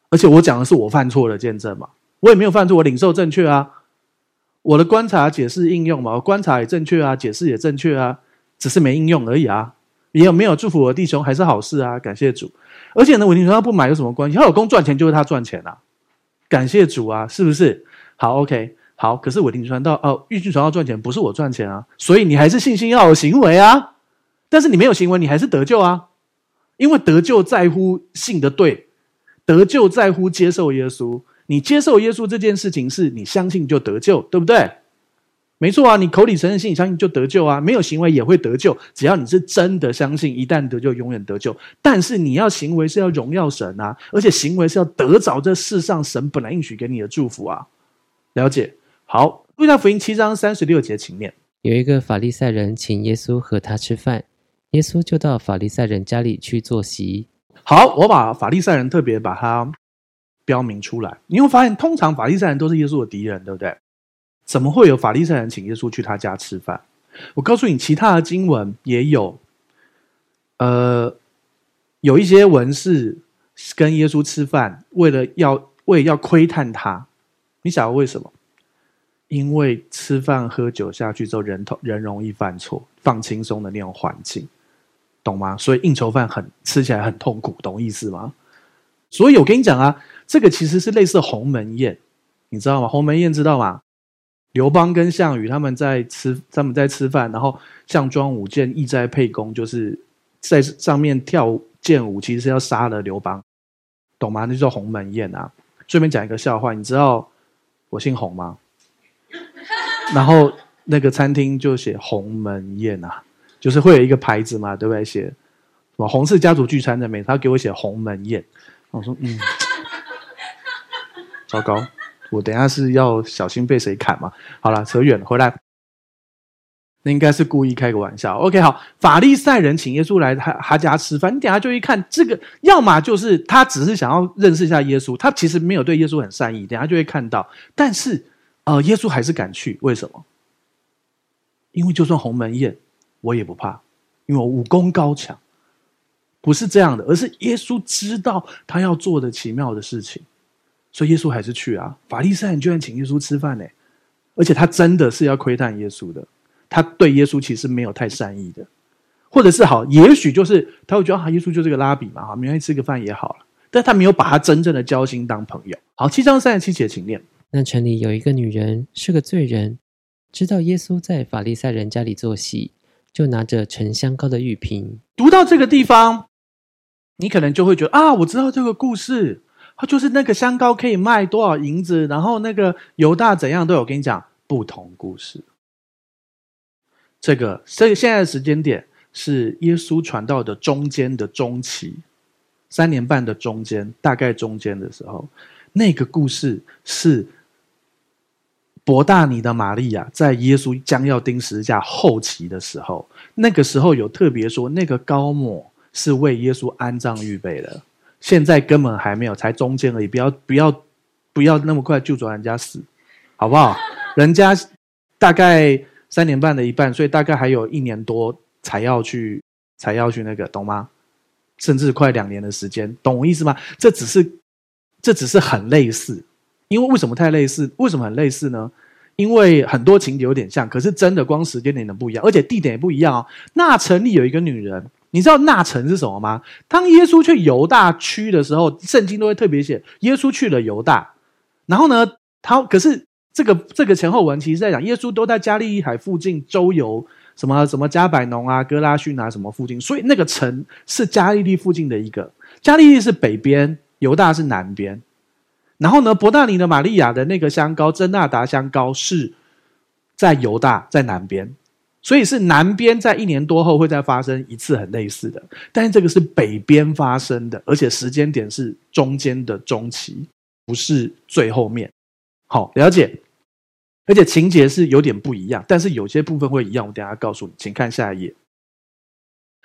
而且我讲的是我犯错的见证嘛，我也没有犯错，我领受正确啊，我的观察、解释、应用嘛，我观察也正确啊，解释也正确啊，只是没应用而已啊。也有没有祝福我的弟兄还是好事啊，感谢主。而且呢，伟霆传道不买有什么关系？他老公赚钱就是他赚钱啊，感谢主啊，是不是？好，OK，好。可是伟霆传道哦，玉俊传道赚钱不是我赚钱啊，所以你还是信心要有行为啊。但是你没有行为，你还是得救啊，因为得救在乎信的对。得救在乎接受耶稣，你接受耶稣这件事情是你相信就得救，对不对？没错啊，你口里承认，心里相信就得救啊，没有行为也会得救。只要你是真的相信，一旦得救，永远得救。但是你要行为是要荣耀神啊，而且行为是要得着这世上神本来应许给你的祝福啊。了解？好，路加福音七章三十六节，请念。
有一个法利赛人请耶稣和他吃饭，耶稣就到法利赛人家里去坐席。
好，我把法利赛人特别把它标明出来。你会发现，通常法利赛人都是耶稣的敌人，对不对？怎么会有法利赛人请耶稣去他家吃饭？我告诉你，其他的经文也有，呃，有一些文士跟耶稣吃饭，为了要为了要窥探他。你晓得为什么？因为吃饭喝酒下去之后，人头人容易犯错，放轻松的那种环境，懂吗？所以应酬饭很吃起来很痛苦，懂意思吗？所以我跟你讲啊，这个其实是类似鸿门宴，你知道吗？鸿门宴知道吗？刘邦跟项羽他们在吃，他们在吃饭，然后项庄舞剑，意在沛公，就是在上面跳剑舞，其实是要杀了刘邦，懂吗？那叫鸿门宴啊。顺便讲一个笑话，你知道我姓洪吗？然后那个餐厅就写鸿门宴啊，就是会有一个牌子嘛，对不对？写什么洪氏家族聚餐的没？他给我写鸿门宴，我说嗯，糟糕，我等下是要小心被谁砍嘛？好了，扯远了，回来，那应该是故意开个玩笑。OK，好，法利赛人请耶稣来他他家吃饭，你等下就一看这个，要么就是他只是想要认识一下耶稣，他其实没有对耶稣很善意，等下就会看到，但是。呃，耶稣还是敢去，为什么？因为就算鸿门宴，我也不怕，因为我武功高强。不是这样的，而是耶稣知道他要做的奇妙的事情，所以耶稣还是去啊。法利赛人居然请耶稣吃饭呢，而且他真的是要窥探耶稣的，他对耶稣其实没有太善意的，或者是好，也许就是他会觉得啊，耶稣就是个拉比嘛，哈，没关系，吃个饭也好了，但他没有把他真正的交心当朋友。好，七章三十七节，请念。
那城里有一个女人是个罪人，知道耶稣在法利赛人家里坐席，就拿着沉香膏的玉瓶。
读到这个地方，你可能就会觉得啊，我知道这个故事，它就是那个香膏可以卖多少银子，然后那个犹大怎样都有。我跟你讲，不同故事。这个这个现在的时间点是耶稣传道的中间的中期，三年半的中间，大概中间的时候，那个故事是。伯大尼的玛利亚在耶稣将要钉十字架后期的时候，那个时候有特别说，那个高抹是为耶稣安葬预备的。现在根本还没有，才中间而已。不要不要不要那么快就抓人家死，好不好？人家大概三年半的一半，所以大概还有一年多才要去才要去那个，懂吗？甚至快两年的时间，懂我意思吗？这只是这只是很类似。因为为什么太类似？为什么很类似呢？因为很多情节有点像，可是真的光时间点的不一样，而且地点也不一样哦。那城里有一个女人，你知道那城是什么吗？当耶稣去犹大区的时候，圣经都会特别写耶稣去了犹大。然后呢，他可是这个这个前后文其实在讲耶稣都在加利利海附近周游，什么什么加百农啊、哥拉逊啊什么附近，所以那个城是加利利附近的一个。加利利是北边，犹大是南边。然后呢，伯大尼的玛利亚的那个香膏，真纳达香膏是在犹大，在南边，所以是南边在一年多后会再发生一次很类似的，但是这个是北边发生的，而且时间点是中间的中期，不是最后面。好，了解，而且情节是有点不一样，但是有些部分会一样。我等下告诉你，请看下一页。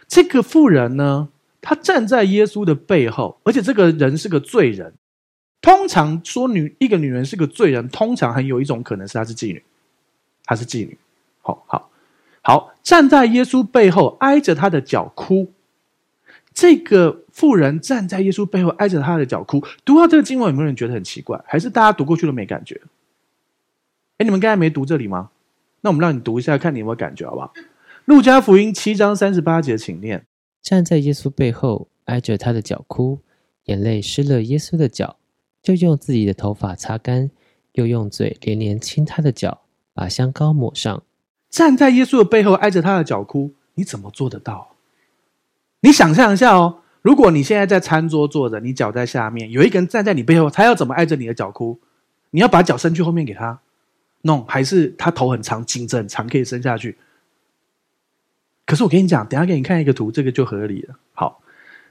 这个妇人呢，她站在耶稣的背后，而且这个人是个罪人。通常说女一个女人是个罪人，通常很有一种可能是她是妓女，她是妓女。好好好，站在耶稣背后挨着他的脚哭。这个妇人站在耶稣背后挨着他的脚哭。读到这个经文，有没有人觉得很奇怪？还是大家读过去都没感觉？哎，你们刚才没读这里吗？那我们让你读一下，看你有没有感觉，好不好？路加福音七章三十八节，请念：
站在耶稣背后挨着他的脚哭，眼泪湿了耶稣的脚。就用自己的头发擦干，又用嘴连连亲他的脚，把香膏抹上。
站在耶稣的背后，挨着他的脚哭，你怎么做得到？你想象一下哦，如果你现在在餐桌坐着，你脚在下面，有一个人站在你背后，他要怎么挨着你的脚哭？你要把脚伸去后面给他，弄，还是他头很长，颈子很长，可以伸下去？可是我跟你讲，等下给你看一个图，这个就合理了。好，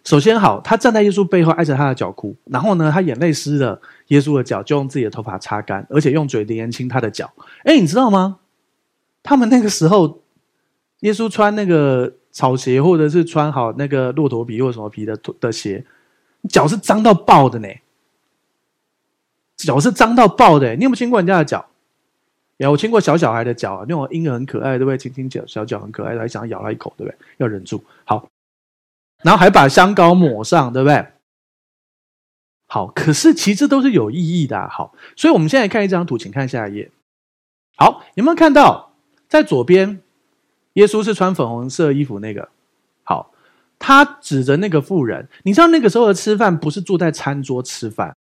首先好，他站在耶稣背后，挨着他的脚哭，然后呢，他眼泪湿了耶稣的脚，就用自己的头发擦干，而且用嘴连亲他的脚。哎，你知道吗？他们那个时候，耶稣穿那个草鞋，或者是穿好那个骆驼皮或什么皮的的鞋，脚是脏到爆的呢。脚是脏到爆的，你有没有亲过人家的脚？有，我亲过小小孩的脚，那种婴儿很可爱，对不对？亲亲脚，小脚很可爱，还想要咬他一口，对不对？要忍住，好，然后还把香膏抹上，对不对？好，可是其实都是有意义的。好，所以我们现在看一张图，请看下一页。好，有没有看到在左边，耶稣是穿粉红色衣服那个？好，他指着那个妇人，你知道那个时候的吃饭不是坐在餐桌吃饭。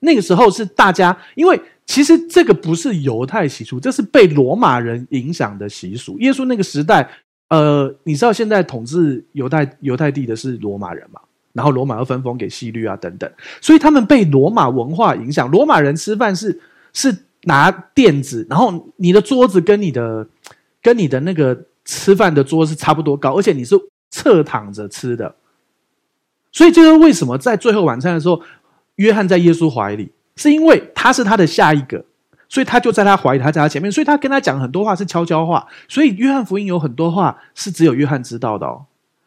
那个时候是大家，因为其实这个不是犹太习俗，这是被罗马人影响的习俗。耶稣那个时代，呃，你知道现在统治犹太犹太地的是罗马人嘛？然后罗马又分封给希律啊等等，所以他们被罗马文化影响。罗马人吃饭是是拿垫子，然后你的桌子跟你的跟你的那个吃饭的桌是差不多高，而且你是侧躺着吃的。所以这个为什么在最后晚餐的时候？约翰在耶稣怀里，是因为他是他的下一个，所以他就在他怀里，他在他前面，所以他跟他讲很多话是悄悄话。所以约翰福音有很多话是只有约翰知道的哦。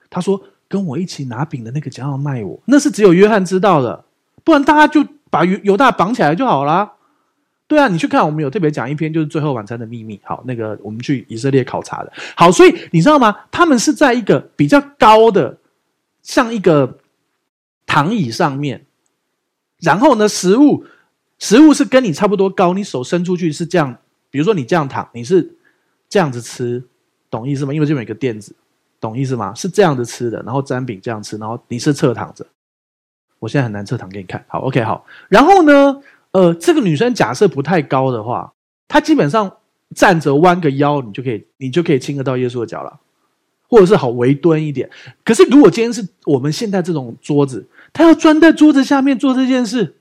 他说：“跟我一起拿饼的那个将要卖我，那是只有约翰知道的，不然大家就把犹犹大绑起来就好了。”对啊，你去看，我们有特别讲一篇，就是最后晚餐的秘密。好，那个我们去以色列考察的。好，所以你知道吗？他们是在一个比较高的，像一个躺椅上面。然后呢，食物，食物是跟你差不多高，你手伸出去是这样，比如说你这样躺，你是这样子吃，懂意思吗？因为这边有个垫子，懂意思吗？是这样子吃的，然后沾饼这样吃，然后你是侧躺着。我现在很难侧躺给你看，好，OK，好。然后呢，呃，这个女生假设不太高的话，她基本上站着弯个腰，你就可以，你就可以亲得到耶稣的脚了，或者是好微蹲一点。可是如果今天是我们现在这种桌子。她要钻在桌子下面做这件事，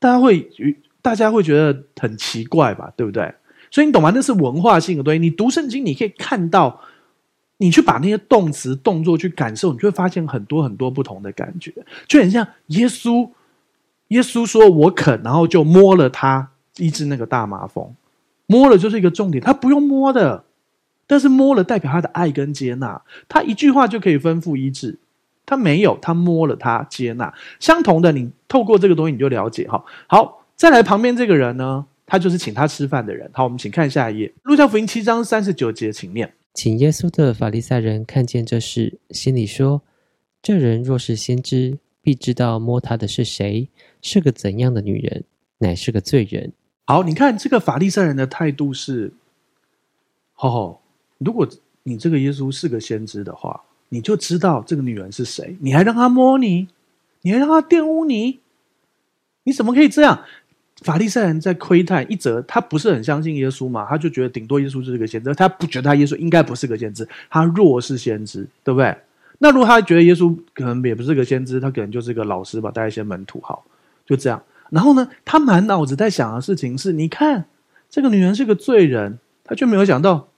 大家会大家会觉得很奇怪吧？对不对？所以你懂吗？那是文化性的东西。你读圣经，你可以看到，你去把那些动词、动作去感受，你就会发现很多很多不同的感觉，就很像耶稣。耶稣说：“我肯。”然后就摸了他医治那个大麻风，摸了就是一个重点。他不用摸的，但是摸了代表他的爱跟接纳。他一句话就可以吩咐医治。他没有，他摸了，他接纳。相同的，你透过这个东西，你就了解哈。好，再来旁边这个人呢，他就是请他吃饭的人。好，我们请看下一页，《路加福音》七章三十九节，请念。
请耶稣的法利赛人看见这事，心里说：这人若是先知，必知道摸他的是谁，是个怎样的女人，乃是个罪人。
好，你看这个法利赛人的态度是：吼吼，如果你这个耶稣是个先知的话。你就知道这个女人是谁，你还让她摸你，你还让她玷污你，你怎么可以这样？法利赛人在窥探一则，他不是很相信耶稣嘛，他就觉得顶多耶稣就是个先知，他不觉得他耶稣应该不是个先知，他若是先知，对不对？那如果他觉得耶稣可能也不是个先知，他可能就是个老师吧，带一些门徒，好，就这样。然后呢，他满脑子在想的事情是：你看这个女人是个罪人，他却没有想到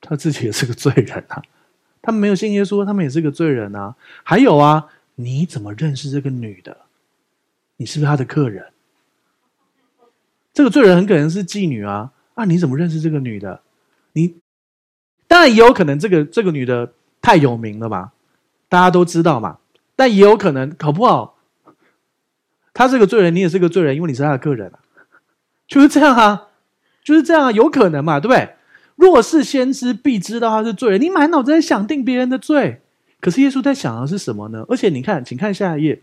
他自己也是个罪人啊。他们没有信耶稣，他们也是个罪人啊。还有啊，你怎么认识这个女的？你是不是他的客人？这个罪人很可能是妓女啊。啊，你怎么认识这个女的？你当然也有可能，这个这个女的太有名了吧，大家都知道嘛。但也有可能，搞不好她是个罪人，你也是个罪人，因为你是她的客人啊。就是这样啊，就是这样啊，有可能嘛，对不对？若是先知，必知道他是罪人。你满脑子在想定别人的罪，可是耶稣在想的是什么呢？而且你看，请看下一页，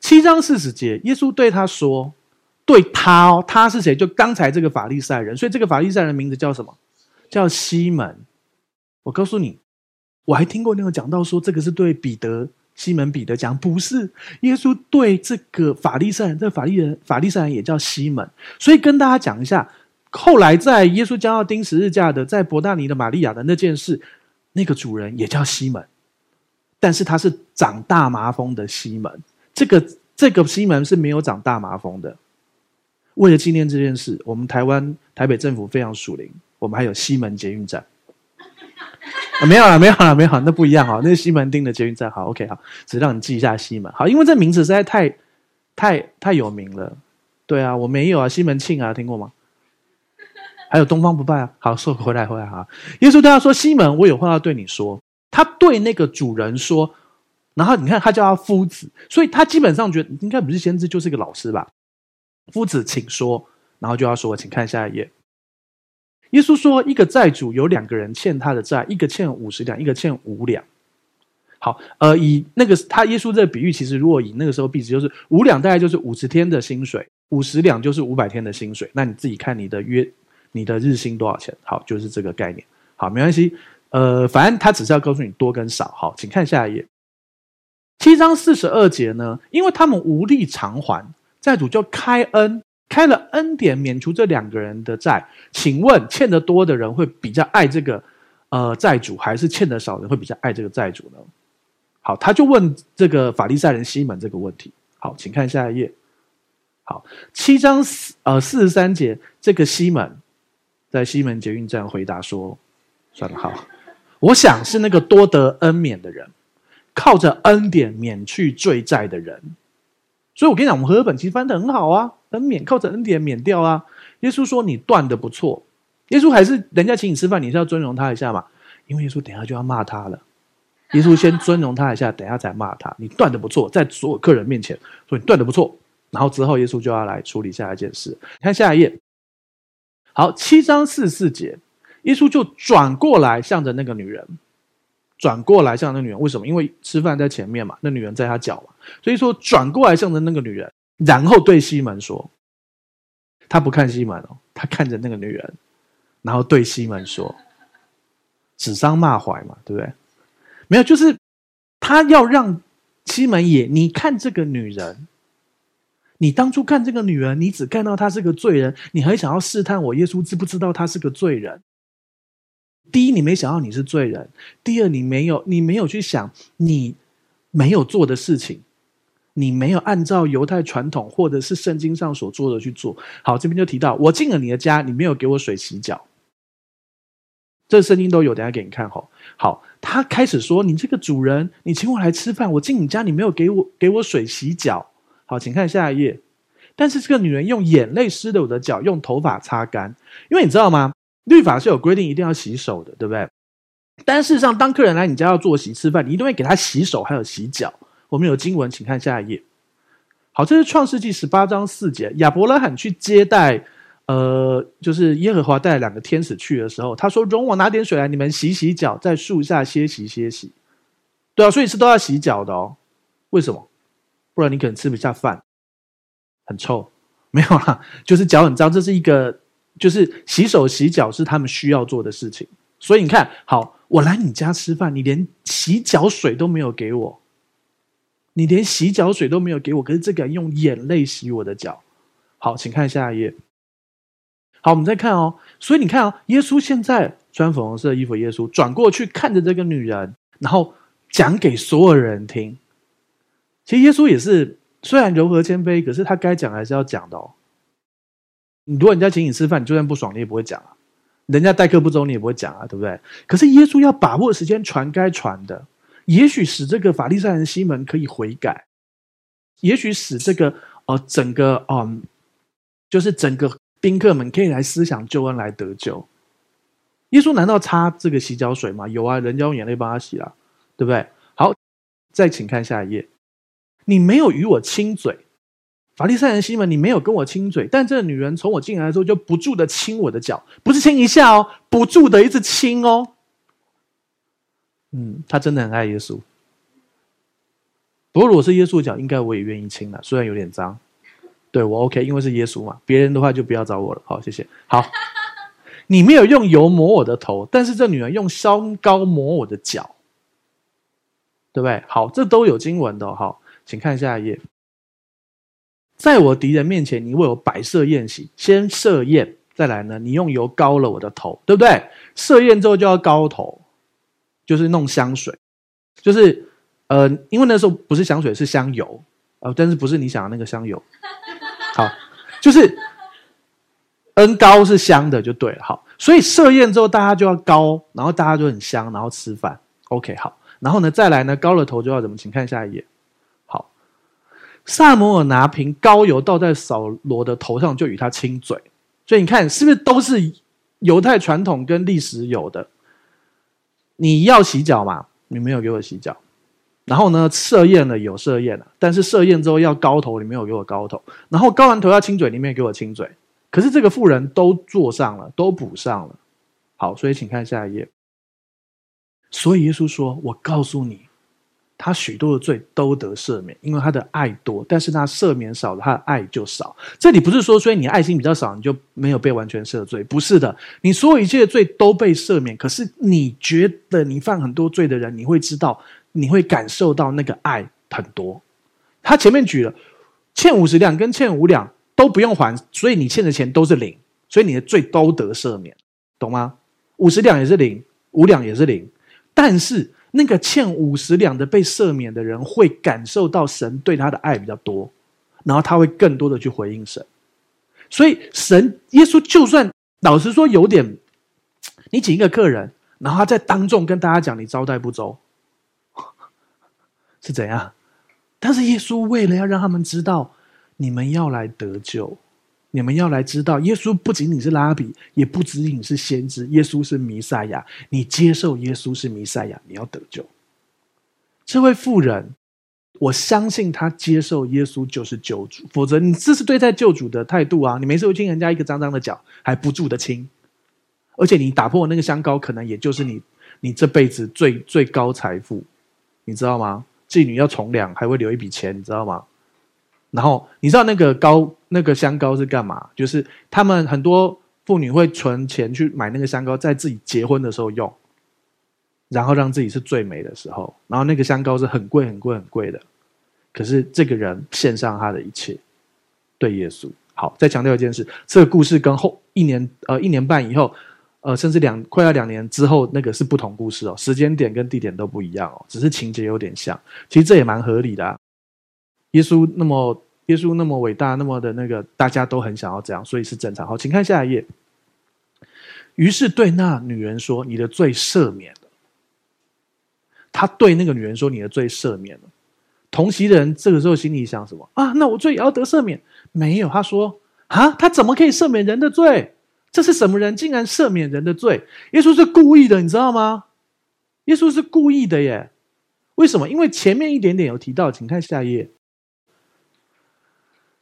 七章四十节，耶稣对他说：“对他哦，他是谁？就刚才这个法利赛人。所以这个法利赛人的名字叫什么？叫西门。我告诉你，我还听过那个讲到说，这个是对彼得、西门彼得讲，不是耶稣对这个法利赛人。这个法利人，法利赛人也叫西门。所以跟大家讲一下。”后来，在耶稣将要钉十字架的，在伯大尼的玛利亚的那件事，那个主人也叫西门，但是他是长大麻风的西门。这个这个西门是没有长大麻风的。为了纪念这件事，我们台湾台北政府非常属灵，我们还有西门捷运站。没有了，没有了，没有，那不一样哈，那是西门町的捷运站。好，OK，好，只让你记一下西门。好，因为这名字实在太、太、太有名了。对啊，我没有啊，西门庆啊，听过吗？还有东方不败啊。好，说回来，回来哈。耶稣对他说：“西门，我有话要对你说。”他对那个主人说，然后你看他叫他夫子，所以他基本上觉得应该不是先知，就是一个老师吧。夫子，请说。然后就要说，请看下一页。耶稣说，一个债主有两个人欠他的债，一个欠五十两，一个欠五两。好，呃，以那个他耶稣这个比喻，其实如果以那个时候币值，就是五两大概就是五十天的薪水，五十两就是五百天的薪水。那你自己看你的约，你的日薪多少钱？好，就是这个概念。好，没关系。呃，反正他只是要告诉你多跟少。好，请看下一页。七章四十二节呢，因为他们无力偿还，债主就开恩，开了恩典，免除这两个人的债。请问欠得多的人会比较爱这个呃债主，还是欠得少的人会比较爱这个债主呢？好，他就问这个法利赛人西门这个问题。好，请看下一页。好，七章四呃四十三节，这个西门在西门捷运站回答说：“算了，好。”我想是那个多得恩免的人，靠着恩典免去罪债的人。所以我跟你讲，我们和合本其实翻得很好啊，恩免靠着恩典免掉啊。耶稣说你断的不错，耶稣还是人家请你吃饭，你是要尊荣他一下嘛？因为耶稣等下就要骂他了。耶稣先尊荣他一下，等下再骂他。你断的不错，在所有客人面前说你断的不错，然后之后耶稣就要来处理下一件事。看下一页，好，七章四十四节。耶稣就转过来，向着那个女人，转过来向着那女人。为什么？因为吃饭在前面嘛，那女人在他脚嘛。所以说转过来向着那个女人，然后对西门说：“他不看西门哦，他看着那个女人，然后对西门说：‘指桑骂槐嘛，对不对？’没有，就是他要让西门也，你看这个女人，你当初看这个女人，你只看到她是个罪人，你还想要试探我耶稣知不知道她是个罪人。”第一，你没想到你是罪人；第二，你没有你没有去想你没有做的事情，你没有按照犹太传统或者是圣经上所做的去做。好，这边就提到我进了你的家，你没有给我水洗脚，这圣经都有，等下给你看。吼，好，他开始说：“你这个主人，你请我来吃饭，我进你家，你没有给我给我水洗脚。”好，请看下一页。但是这个女人用眼泪湿了我的脚，用头发擦干，因为你知道吗？律法是有规定，一定要洗手的，对不对？但事实上，当客人来你家要坐席吃饭，你一定会给他洗手，还有洗脚。我们有经文，请看下一页。好，这是创世纪十八章四节。亚伯拉罕去接待，呃，就是耶和华带两个天使去的时候，他说：“容我拿点水来，你们洗洗脚，在树下歇息歇息。”对啊，所以是都要洗脚的哦。为什么？不然你可能吃不下饭，很臭。没有啦，就是脚很脏，这是一个。就是洗手洗脚是他们需要做的事情，所以你看，好，我来你家吃饭，你连洗脚水都没有给我，你连洗脚水都没有给我，可是这个人用眼泪洗我的脚。好，请看下一页。好，我们再看哦。所以你看哦，耶稣现在穿粉红色衣服，耶稣转过去看着这个女人，然后讲给所有人听。其实耶稣也是虽然柔和谦卑，可是他该讲还是要讲的哦。你如果人家请你吃饭，你就算不爽，你也不会讲啊。人家待客不周，你也不会讲啊，对不对？可是耶稣要把握时间传该传的，也许使这个法利赛人西门可以悔改，也许使这个呃整个嗯，就是整个宾客们可以来思想救恩来得救。耶稣难道擦这个洗脚水吗？有啊，人家用眼泪帮他洗了，对不对？好，再请看下一页，你没有与我亲嘴。法利赛人西门，你没有跟我亲嘴，但这个女人从我进来的时候就不住的亲我的脚，不是亲一下哦，不住的一直亲哦。嗯，她真的很爱耶稣。不过如果是耶稣的脚，应该我也愿意亲了，虽然有点脏。对，我 OK，因为是耶稣嘛。别人的话就不要找我了。好，谢谢。好，你没有用油抹我的头，但是这女人用香膏抹我的脚，对不对？好，这都有经文的。好，请看下一页。在我敌人面前，你为我摆设宴席，先设宴，再来呢？你用油膏了我的头，对不对？设宴之后就要膏头，就是弄香水，就是呃，因为那时候不是香水，是香油，呃，但是不是你想的那个香油。好，就是恩膏是香的就对了。好，所以设宴之后大家就要膏，然后大家就很香，然后吃饭。OK，好，然后呢再来呢，膏了头就要怎么？请看下一页。好，撒母耳拿瓶膏油倒在扫罗的头上，就与他亲嘴。所以你看是不是都是犹太传统跟历史有的？你要洗脚嘛？你没有给我洗脚。然后呢，设宴了有设宴了，但是设宴之后要高头，你没有给我高头。然后高完头要亲嘴，你没有给我亲嘴。可是这个妇人都坐上了，都补上了。好，所以请看下一页。所以耶稣说：“我告诉你。”他许多的罪都得赦免，因为他的爱多；但是他赦免少了，他的爱就少。这里不是说，所以你爱心比较少，你就没有被完全赦罪，不是的。你所有一切的罪都被赦免，可是你觉得你犯很多罪的人，你会知道，你会感受到那个爱很多。他前面举了欠五十两跟欠五两都不用还，所以你欠的钱都是零，所以你的罪都得赦免，懂吗？五十两也是零，五两也是零，但是。那个欠五十两的被赦免的人，会感受到神对他的爱比较多，然后他会更多的去回应神。所以神耶稣就算老实说有点，你请一个客人，然后他在当众跟大家讲你招待不周，是怎样？但是耶稣为了要让他们知道，你们要来得救。你们要来知道，耶稣不仅仅是拉比，也不仅仅是先知，耶稣是弥赛亚。你接受耶稣是弥赛亚，你要得救。这位妇人，我相信他接受耶稣就是救主，否则你这是对待救主的态度啊！你没事会亲人家一个脏脏的脚，还不住的亲，而且你打破那个香膏，可能也就是你你这辈子最最高财富，你知道吗？妓女要从良，还会留一笔钱，你知道吗？然后你知道那个膏，那个香膏是干嘛？就是他们很多妇女会存钱去买那个香膏，在自己结婚的时候用，然后让自己是最美的时候。然后那个香膏是很贵、很贵、很贵的。可是这个人献上他的一切，对耶稣。好，再强调一件事：这个故事跟后一年呃一年半以后，呃甚至两快要两年之后那个是不同故事哦，时间点跟地点都不一样哦，只是情节有点像。其实这也蛮合理的。耶稣那么，耶稣那么伟大，那么的那个，大家都很想要这样，所以是正常。好，请看下一页。于是对那女人说：“你的罪赦免了。”他对那个女人说：“你的罪赦免了。”同席的人这个时候心里想什么？啊，那我罪也要得赦免？没有，他说：“啊，他怎么可以赦免人的罪？这是什么人竟然赦免人的罪？”耶稣是故意的，你知道吗？耶稣是故意的耶。为什么？因为前面一点点有提到，请看下一页。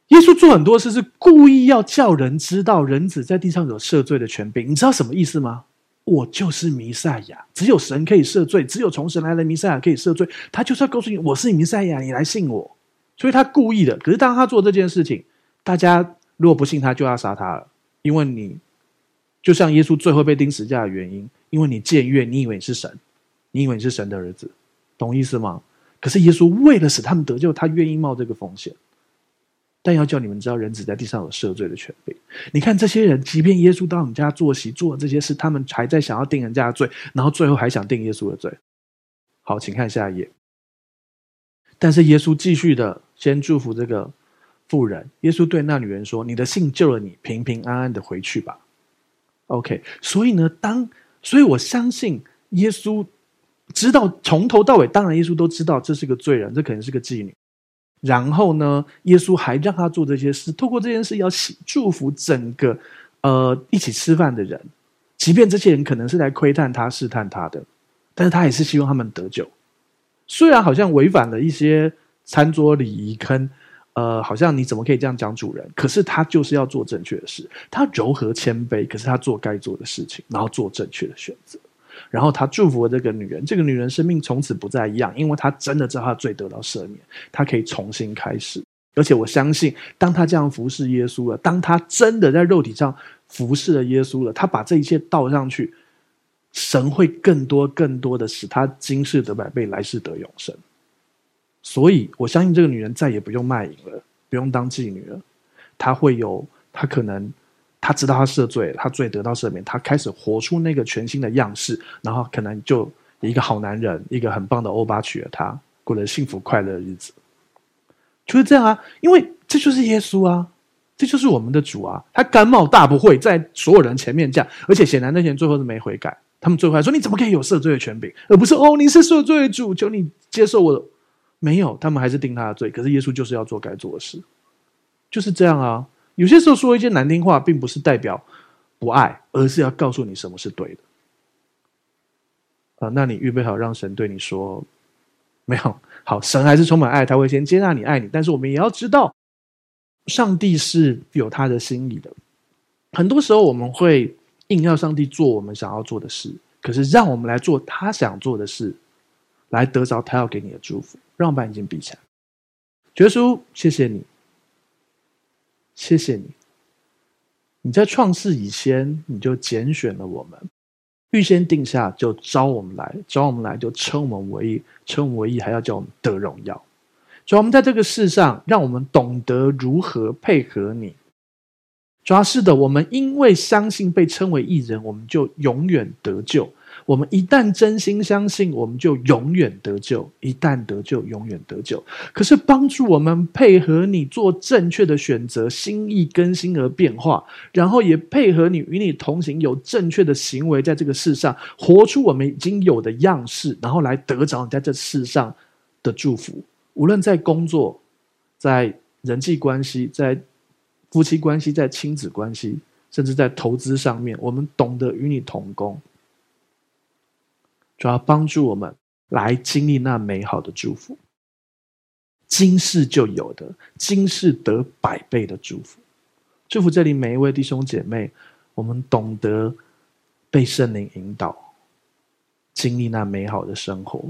耶稣做很多事是故意要叫人知道人子在地上有赦罪的权柄，你知道什么意思吗？我就是弥赛亚，只有神可以赦罪，只有从神来的弥赛亚可以赦罪。他就是要告诉你，我是弥赛亚，你来信我。所以他故意的。可是当他做这件事情，大家如果不信他，就要杀他了。因为你就像耶稣最后被钉十字架的原因，因为你僭越，你以为你是神，你以为你是神的儿子，懂意思吗？可是耶稣为了使他们得救，他愿意冒这个风险。但要叫你们知道，人子在地上有赦罪的权柄。你看这些人，即便耶稣到你家坐席做了这些事，他们还在想要定人家的罪，然后最后还想定耶稣的罪。好，请看下一页。但是耶稣继续的先祝福这个妇人。耶稣对那女人说：“你的信救了你，平平安安的回去吧。” OK。所以呢，当所以我相信耶稣知道从头到尾，当然耶稣都知道这是个罪人，这可能是个妓女。然后呢，耶稣还让他做这些事，透过这件事要喜祝福整个呃一起吃饭的人，即便这些人可能是来窥探他、试探他的，但是他也是希望他们得救。虽然好像违反了一些餐桌礼仪，跟呃，好像你怎么可以这样讲主人？可是他就是要做正确的事，他柔和谦卑，可是他做该做的事情，然后做正确的选择。然后他祝福了这个女人，这个女人生命从此不再一样，因为她真的知道她罪得到赦免，她可以重新开始。而且我相信，当她这样服侍耶稣了，当她真的在肉体上服侍了耶稣了，她把这一切倒上去，神会更多更多的使她今世得百倍，来世得永生。所以我相信这个女人再也不用卖淫了，不用当妓女了，她会有，她可能。他知道他赦罪，他罪得到赦免，他开始活出那个全新的样式，然后可能就一个好男人，一个很棒的欧巴娶了她，过了幸福快乐的日子，就是这样啊。因为这就是耶稣啊，这就是我们的主啊！他甘冒大不讳，在所有人前面讲，而且显然那些人最后是没悔改。他们最后还说：“你怎么可以有赦罪的权柄？而不是哦，你是赦罪的主，求你接受我的。”没有，他们还是定他的罪。可是耶稣就是要做该做的事，就是这样啊。有些时候说一些难听话，并不是代表不爱，而是要告诉你什么是对的。啊，那你预备好让神对你说？没有，好，神还是充满爱，他会先接纳你，爱你。但是我们也要知道。上帝是有他的心意的，很多时候我们会硬要上帝做我们想要做的事，可是让我们来做他想做的事，来得着他要给你的祝福。让我们把眼睛闭起来，耶稣，谢谢你，谢谢你，你在创世以前你就拣选了我们，预先定下就召我们来，召我们来就称我们为义，称我们为义还要叫我们得荣耀。主要我们在这个世上，让我们懂得如何配合你。主要是的，我们因为相信被称为义人，我们就永远得救。我们一旦真心相信，我们就永远得救。一旦得救，永远得救。可是帮助我们配合你做正确的选择，心意更新而变化，然后也配合你与你同行，有正确的行为，在这个世上活出我们已经有的样式，然后来得着你在这世上的祝福。无论在工作、在人际关系、在夫妻关系、在亲子关系，甚至在投资上面，我们懂得与你同工，主要帮助我们来经历那美好的祝福。今世就有的，今世得百倍的祝福。祝福这里每一位弟兄姐妹，我们懂得被圣灵引导，经历那美好的生活，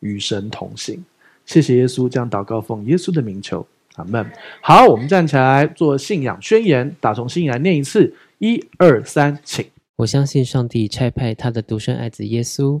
与神同行。谢谢耶稣，这样祷告奉耶稣的名求，阿门。好，我们站起来做信仰宣言，打从心里来念一次，一二三，请。
我相信上帝差派他的独生爱子耶稣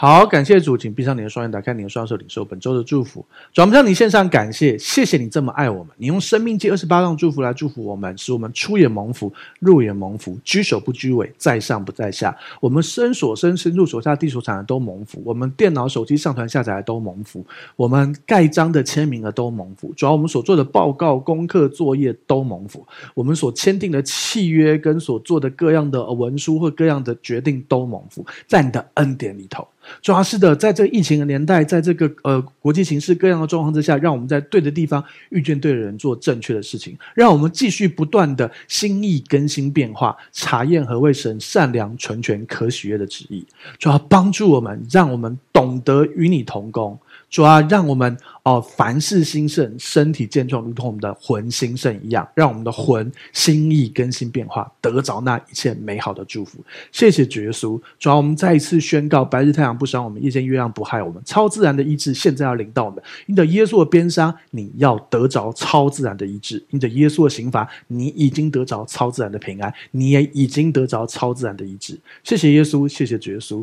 好，感谢主，请闭上你的双眼，打开你的双手，领受本周的祝福。转不向你献上感谢，谢谢你这么爱我们，你用生命记二十八样祝福来祝福我们，使我们出也蒙福，入也蒙福，居首不居尾，在上不在下。我们身所身、身入所下、地所产的都蒙福，我们电脑、手机上传下载的都蒙福，我们盖章的、签名的都蒙福。主要我们所做的报告、功课、作业都蒙福，我们所签订的契约跟所做的各样的文书或各样的决定都蒙福，在你的恩典里头。主要是的，在这个疫情的年代，在这个呃国际形势各样的状况之下，让我们在对的地方遇见对的人，做正确的事情，让我们继续不断的心意更新变化，查验何为神善良、纯全、可喜悦的旨意。主要帮助我们，让我们懂得与你同工。主啊，让我们哦凡事兴盛，身体健壮，如同我们的魂兴盛一样，让我们的魂心意更新变化，得着那一切美好的祝福。谢谢主耶稣，主要，我们再一次宣告：白日太阳不伤我们，夜间月亮不害我们。超自然的医治现在要领到我们。因着耶稣的鞭伤，你要得着超自然的医治；因着耶稣的刑罚，你已经得着超自然的平安，你也已经得着超自然的医治。谢谢耶稣，谢谢主耶稣，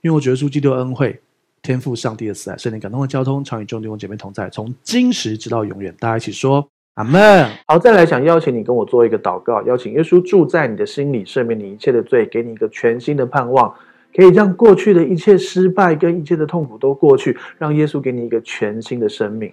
因为我主耶稣基督恩惠。天赋上帝的慈爱，圣灵感动的交通，常与众弟兄姐妹同在，从今时直到永远。大家一起说阿门。好，再来想邀请你跟我做一个祷告，邀请耶稣住在你的心里，赦免你一切的罪，给你一个全新的盼望，可以让过去的一切失败跟一切的痛苦都过去，让耶稣给你一个全新的生命。